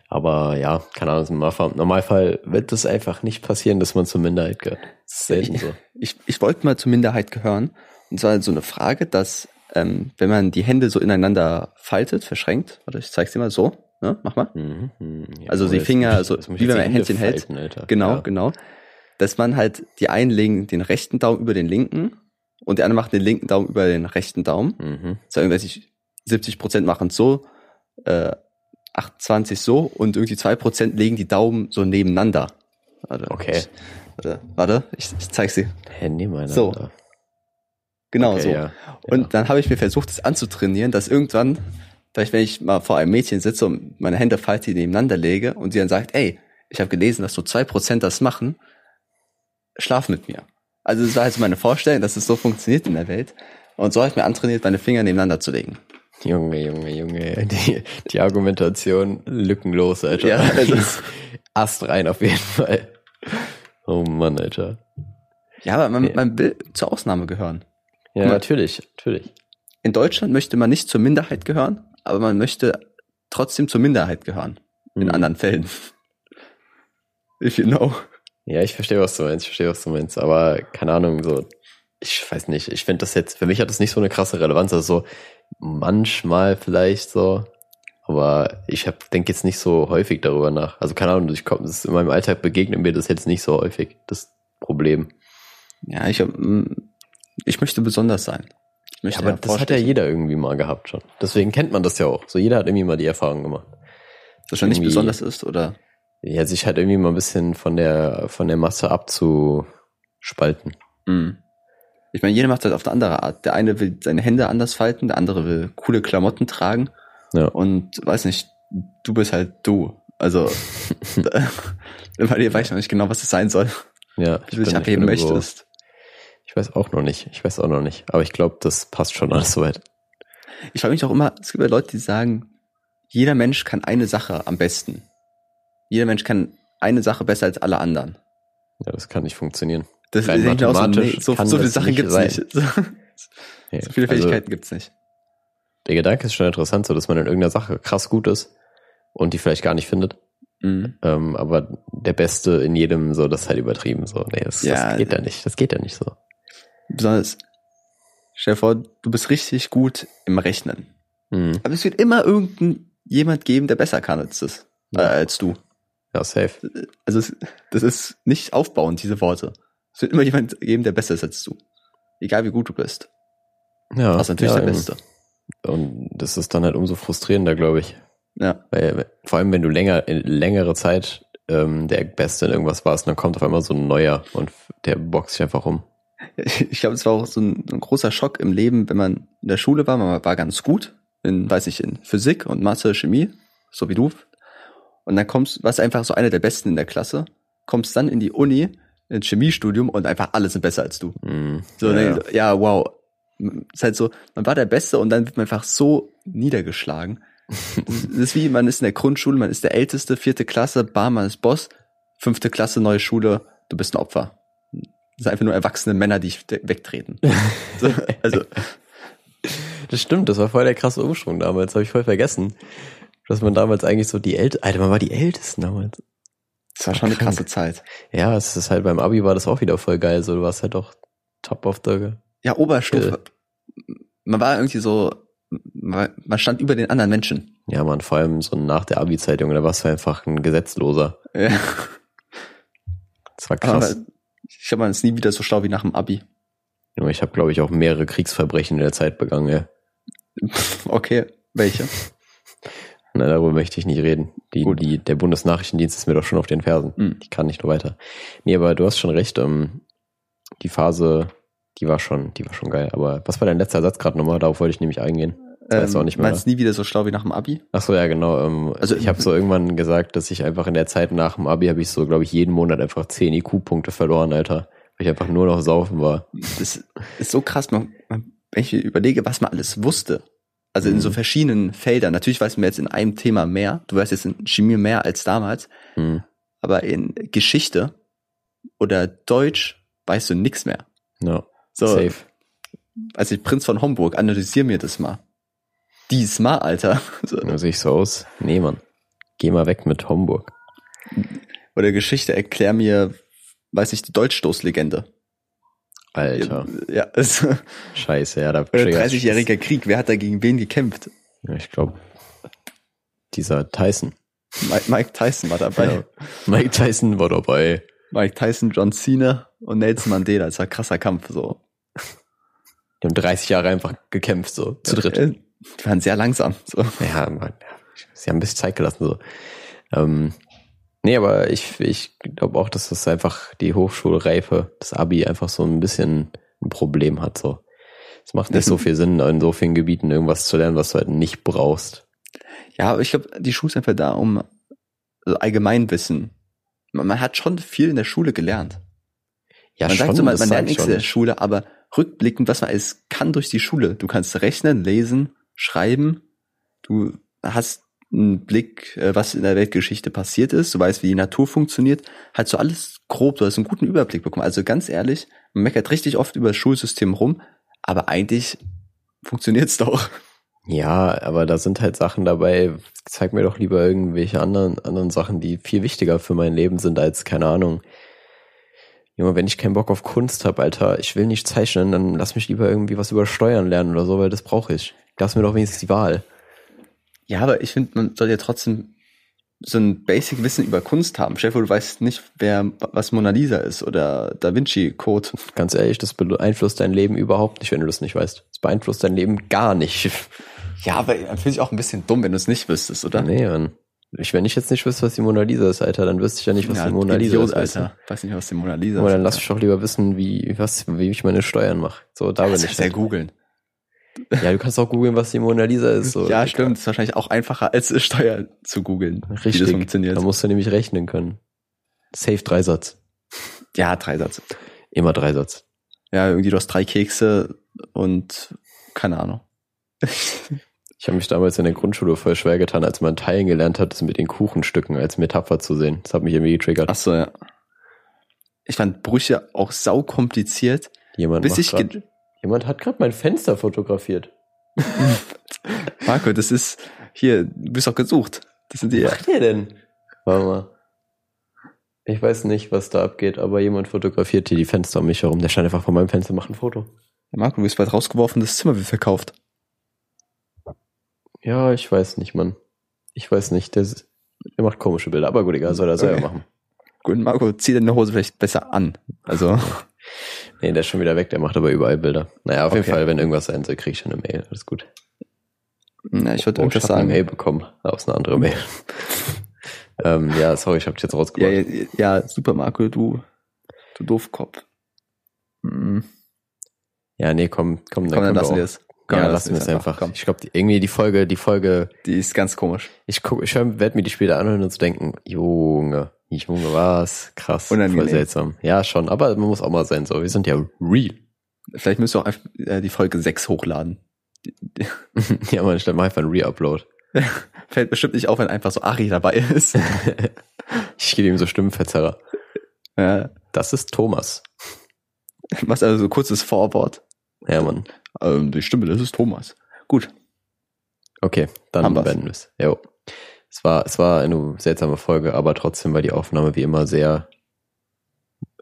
Aber ja, keine Ahnung, im Normalfall wird das einfach nicht passieren, dass man zur Minderheit gehört. Das ist selten so. Ich, ich wollte mal zur Minderheit gehören so eine Frage, dass ähm, wenn man die Hände so ineinander faltet, verschränkt, oder ich zeig's dir mal so, ne? mach mal. Mhm, mh, ja, also die Finger, so wie wenn man ein Händchen hält. Alter. Genau, ja. genau. Dass man halt, die einen legen den rechten Daumen über den linken und die anderen machen den linken Daumen über den rechten Daumen. Mhm. Sagen, weiß ich, 70 Prozent machen so, äh, 28 so und irgendwie zwei Prozent legen die Daumen so nebeneinander. Warte, okay. Warte, warte, ich, ich zeig's dir. Handy meiner. So. Genau okay, so. Ja, und ja. dann habe ich mir versucht, das anzutrainieren, dass irgendwann, vielleicht wenn ich mal vor einem Mädchen sitze und meine Hände falte nebeneinander lege und sie dann sagt, ey, ich habe gelesen, dass so zwei Prozent das machen, schlaf mit mir. Also das war jetzt meine Vorstellung, dass es so funktioniert in der Welt. Und so habe ich mir antrainiert, meine Finger nebeneinander zu legen. Junge, Junge, Junge, die, die Argumentation lückenlos, Alter. Ja, also Ast rein auf jeden Fall. Oh Mann, Alter. Ja, aber man, man will zur Ausnahme gehören. Ja, natürlich, natürlich. In Deutschland möchte man nicht zur Minderheit gehören, aber man möchte trotzdem zur Minderheit gehören. In mhm. anderen Fällen. If you know. Ja, ich verstehe, was du meinst, ich verstehe, was du meinst, aber keine Ahnung, so, ich weiß nicht, ich finde das jetzt, für mich hat das nicht so eine krasse Relevanz, also so, manchmal vielleicht so, aber ich denke jetzt nicht so häufig darüber nach. Also keine Ahnung, ich komme, in meinem Alltag begegnet mir das jetzt nicht so häufig, das Problem. Ja, ich habe ich möchte besonders sein. Ich möchte Ja, aber das hat ja jeder irgendwie mal gehabt schon. Deswegen kennt man das ja auch. So jeder hat irgendwie mal die Erfahrung gemacht. das schon nicht besonders ist, oder? Ja, sich halt irgendwie mal ein bisschen von der, von der Masse abzuspalten. Mhm. Ich meine, jeder macht das auf eine andere Art. Der eine will seine Hände anders falten, der andere will coole Klamotten tragen Ja. und weiß nicht, du bist halt du. Also, bei dir weiß ich noch nicht genau, was das sein soll, Ja, wie du dich bin- abheben möchtest. Ich weiß auch noch nicht. Ich weiß auch noch nicht. Aber ich glaube, das passt schon alles soweit. Ich frage mich auch immer, es gibt ja Leute, die sagen, jeder Mensch kann eine Sache am besten. Jeder Mensch kann eine Sache besser als alle anderen. Ja, das kann nicht funktionieren. Das Rein ich mir auch so, mathematisch nee, so, so viele Sachen gibt's sein. nicht. So, Ja, so viele also, Fähigkeiten gibt's nicht. der Gedanke ist schon interessant, so dass man in irgendeiner Sache krass gut ist und die vielleicht gar nicht findet. Mhm. Ähm, aber der Beste in jedem, so, das ist halt übertrieben. So, nee, das, Ja. das geht ja nicht. Das geht ja nicht so. Besonders, stell dir vor, du bist richtig gut im Rechnen. Mhm. Aber es wird immer irgendein jemand geben, der besser kann als das, äh, als du. Ja, safe. Also es, das ist nicht aufbauend, diese Worte. Es wird immer jemand geben, der besser ist als du. Egal wie gut du bist. Ja, Also natürlich ja, der eben. Beste. Und das ist dann halt umso frustrierender, glaube ich. Ja. Weil, vor allem, wenn du länger, in längere Zeit ähm, der Beste in irgendwas warst, dann kommt auf einmal so ein neuer und der boxt sich einfach um. Ich glaube, es war auch so ein, ein großer Schock im Leben, wenn man in der Schule war. Man war ganz gut in, weiß ich, in Physik und Mathe, Chemie, so wie du. Und dann kommst, warst einfach so einer der Besten in der Klasse, kommst dann in die Uni, ins Chemiestudium und einfach alle sind besser als du. Mhm. So, ja. ja. ja, wow. ist halt so, man war der Beste und dann wird man einfach so niedergeschlagen. Das ist wie, man ist in der Grundschule, man ist der Älteste, vierte Klasse, bam, man ist Boss, fünfte Klasse, neue Schule, du bist ein Opfer. Das sind einfach nur erwachsene Männer, die wegtreten. So, also, Das stimmt, das war voll der krasse Umschwung damals, habe ich voll vergessen. Dass man damals eigentlich so die Ältesten, Alter, man war die Ältesten damals. das war schon eine krasse Zeit. Ja, es ist halt beim Abi war das auch wieder voll geil, so du warst halt auch top of the, Ja, Oberstufe. Man war irgendwie so, man man stand über den anderen Menschen. ja man, vor allem so nach der Abi-Zeitung, da warst du einfach ein Gesetzloser. Ja. Das war krass. Aber ich glaube, man ist nie wieder so schlau wie nach dem Abi. Ich habe, glaube ich, auch mehrere Kriegsverbrechen in der Zeit begangen, ja. Okay, welche? Na, darüber möchte ich nicht reden. Die, Gut. die, der Bundesnachrichtendienst ist mir doch schon auf den Fersen. Hm. Ich kann nicht nur weiter. Nee, aber du hast schon recht. Ähm, die Phase, die war schon, die war schon geil. Aber was war dein letzter Satz gerade nochmal? Darauf wollte ich nämlich eingehen. Das weiß auch nicht mehr. Meinst nie wieder so schlau wie nach dem Abi? Ach so, ja, genau. Ähm, Also- ich habe so irgendwann gesagt, dass ich einfach in der Zeit nach dem Abi habe ich so, glaube ich, jeden Monat einfach 10 IQ-Punkte verloren, Alter. Weil ich einfach nur noch saufen war. Das ist so krass, man, man, wenn ich überlege, was man alles wusste. Also in Mhm. so verschiedenen Feldern. Natürlich weiß man jetzt in einem Thema mehr. Du weißt jetzt in Chemie mehr als damals. Hm. Aber in Geschichte oder Deutsch weißt du nix mehr. Ja, So, safe. also ich Prinz von Homburg, analysier mir das mal. Diesmal, Alter. So. Da sehe ich so aus. Nee, Mann. Geh mal weg mit Homburg. Oder Geschichte, erklär mir, weiß ich, die Deutschstoßlegende. Alter. Ja, oder Scheiße, ja, da 30-jähriger Krieg, wer hat da gegen wen gekämpft? Ja, ich glaube, dieser Tyson. Mike, Mike Tyson war dabei. Ja. Mike Tyson war dabei. Mike Tyson, John Cena und Nelson Mandela. Das war ein krasser Kampf, so. Die haben 30 Jahre einfach gekämpft, so zu dritt. Die waren sehr langsam, so. Ja, man, sie haben ein bisschen Zeit gelassen, so. Ähm, nee, aber ich, ich glaube auch, dass das einfach die Hochschulreife, das Abi einfach so ein bisschen ein Problem hat, so. Es macht nicht so viel Sinn, in so vielen Gebieten irgendwas zu lernen, was du halt nicht brauchst. Ja, aber ich glaube, die Schule ist einfach da, um also Allgemeinwissen. Man, man hat schon viel in der Schule gelernt. Ja, man sagt so, man, man lernt ich nichts in der schon. Schule, aber rückblickend, was man alles kann durch die Schule. Du kannst rechnen, lesen, schreiben. Du hast einen Blick, äh, was in der Weltgeschichte passiert ist. Du weißt, wie die Natur funktioniert. Halt so alles grob. Du hast einen guten Überblick bekommen. Also ganz ehrlich, man meckert richtig oft über das Schulsystem rum, aber eigentlich funktioniert's doch. Ja, aber da sind halt Sachen dabei, zeig mir doch lieber irgendwelche anderen, anderen Sachen, die viel wichtiger für mein Leben sind als, keine Ahnung. Junge, wenn ich keinen Bock auf Kunst hab, Alter, ich will nicht zeichnen, dann lass mich lieber irgendwie was über Steuern lernen oder so, weil das brauche ich. Lass mir doch wenigstens die Wahl. Ja, aber ich finde, man soll ja trotzdem so ein Basic-Wissen über Kunst haben. Chef, du weißt nicht, wer was Mona Lisa ist oder Da Vinci Code. Ganz ehrlich, das beeinflusst dein Leben überhaupt nicht, wenn du das nicht weißt. Das beeinflusst dein Leben gar nicht. Ja, aber dann finde ich auch ein bisschen dumm, wenn du es nicht wüsstest, oder? Nee, Mann. Ich, wenn ich jetzt nicht wüsste, was die Mona Lisa ist, Alter, dann wüsste ich ja nicht, was ja, die Mona Lisa Idiot, ist. Alter. Weiß nicht, was die Mona Lisa Aber ist. dann lass mich doch lieber wissen, wie, was, wie ich meine Steuern mache. So, da bin das ich. ist ja halt. googeln. Ja, du kannst auch googeln, was die Mona Lisa ist. So. ja, stimmt. Ist wahrscheinlich auch einfacher, als Steuer zu googeln. Richtig. Wie das funktioniert. Da musst du nämlich rechnen können. Safe Dreisatz. Ja, Dreisatz. Immer Dreisatz. Ja, irgendwie du hast drei Kekse und keine Ahnung. Ich habe mich damals in der Grundschule voll schwer getan, als man teilen gelernt hat, das mit den Kuchenstücken als Metapher zu sehen. Das hat mich irgendwie getriggert. Ach so, ja. Ich fand Brüche auch sau kompliziert, Jemand, bis macht ich jemand hat gerade mein Fenster fotografiert. Marco, das ist hier, du bist auch gesucht. Das sind die. Was macht der denn? Warte mal. Ich weiß nicht, was da abgeht, aber jemand fotografiert hier die Fenster um mich herum. Der stand einfach vor meinem Fenster, macht ein Foto. Marco, du bist bald rausgeworfen, das Zimmer wird verkauft. Ja, ich weiß nicht, Mann. Ich weiß nicht. Der, der macht komische Bilder. Aber gut, egal, soll er selber Okay. machen. Gut, Marco, zieh deine Hose vielleicht besser an. Also, Nee, der ist schon wieder weg, der macht aber überall Bilder. Naja, auf jeden Okay. Fall, wenn irgendwas sein soll, krieg ich schon eine Mail. Alles gut. na, ich wollte Oh, ich irgendwas habe eine sagen. Mail bekommen. Aus einer anderen Mail. ähm, ja, sorry, ich habe dich jetzt Ja, rausgebracht. ja, ja, super, Marco, du, du Doofkopf. Hm. Ja, nee, komm, komm, Komm, dann lassen wir es. Komm, ja, dann lassen wir es einfach. Komm. Ich glaube, irgendwie die Folge, die Folge, Die ist ganz komisch. ich guck, ich werde mir die später anhören und so denken, Junge, Junge, was? Krass, Unangenehm. voll seltsam. Ja, schon, aber man muss auch mal sein, so, wir sind ja real. Vielleicht müsst ihr auch einfach äh, die Folge 6 hochladen. Ja, man, stell mal einfach einen Re-Upload. fällt bestimmt nicht auf, wenn einfach so Ari dabei ist. Ich gebe ihm so Stimmenverzerrer. ja, Das ist Thomas. machst also so ein kurzes Vorwort. Ja, Mann. Ähm, die Stimme, das ist Thomas. Gut. Okay, dann beenden wir es. Jo. Es war, es war eine seltsame Folge, aber trotzdem war die Aufnahme wie immer sehr.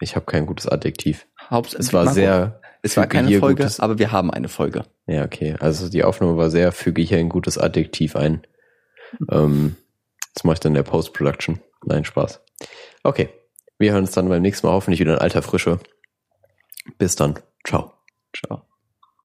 Ich habe kein gutes Adjektiv. Haupt, Es war Marco, sehr. es war keine Folge, Gutes, aber wir haben eine Folge. Ja, okay. Also die Aufnahme war sehr, füge hier ein gutes Adjektiv ein. Ähm, das mache ich dann in der Post-Production. Nein, Spaß. Okay. Wir hören uns dann beim nächsten Mal hoffentlich wieder in alter Frische. Bis dann. Ciao. Ciao.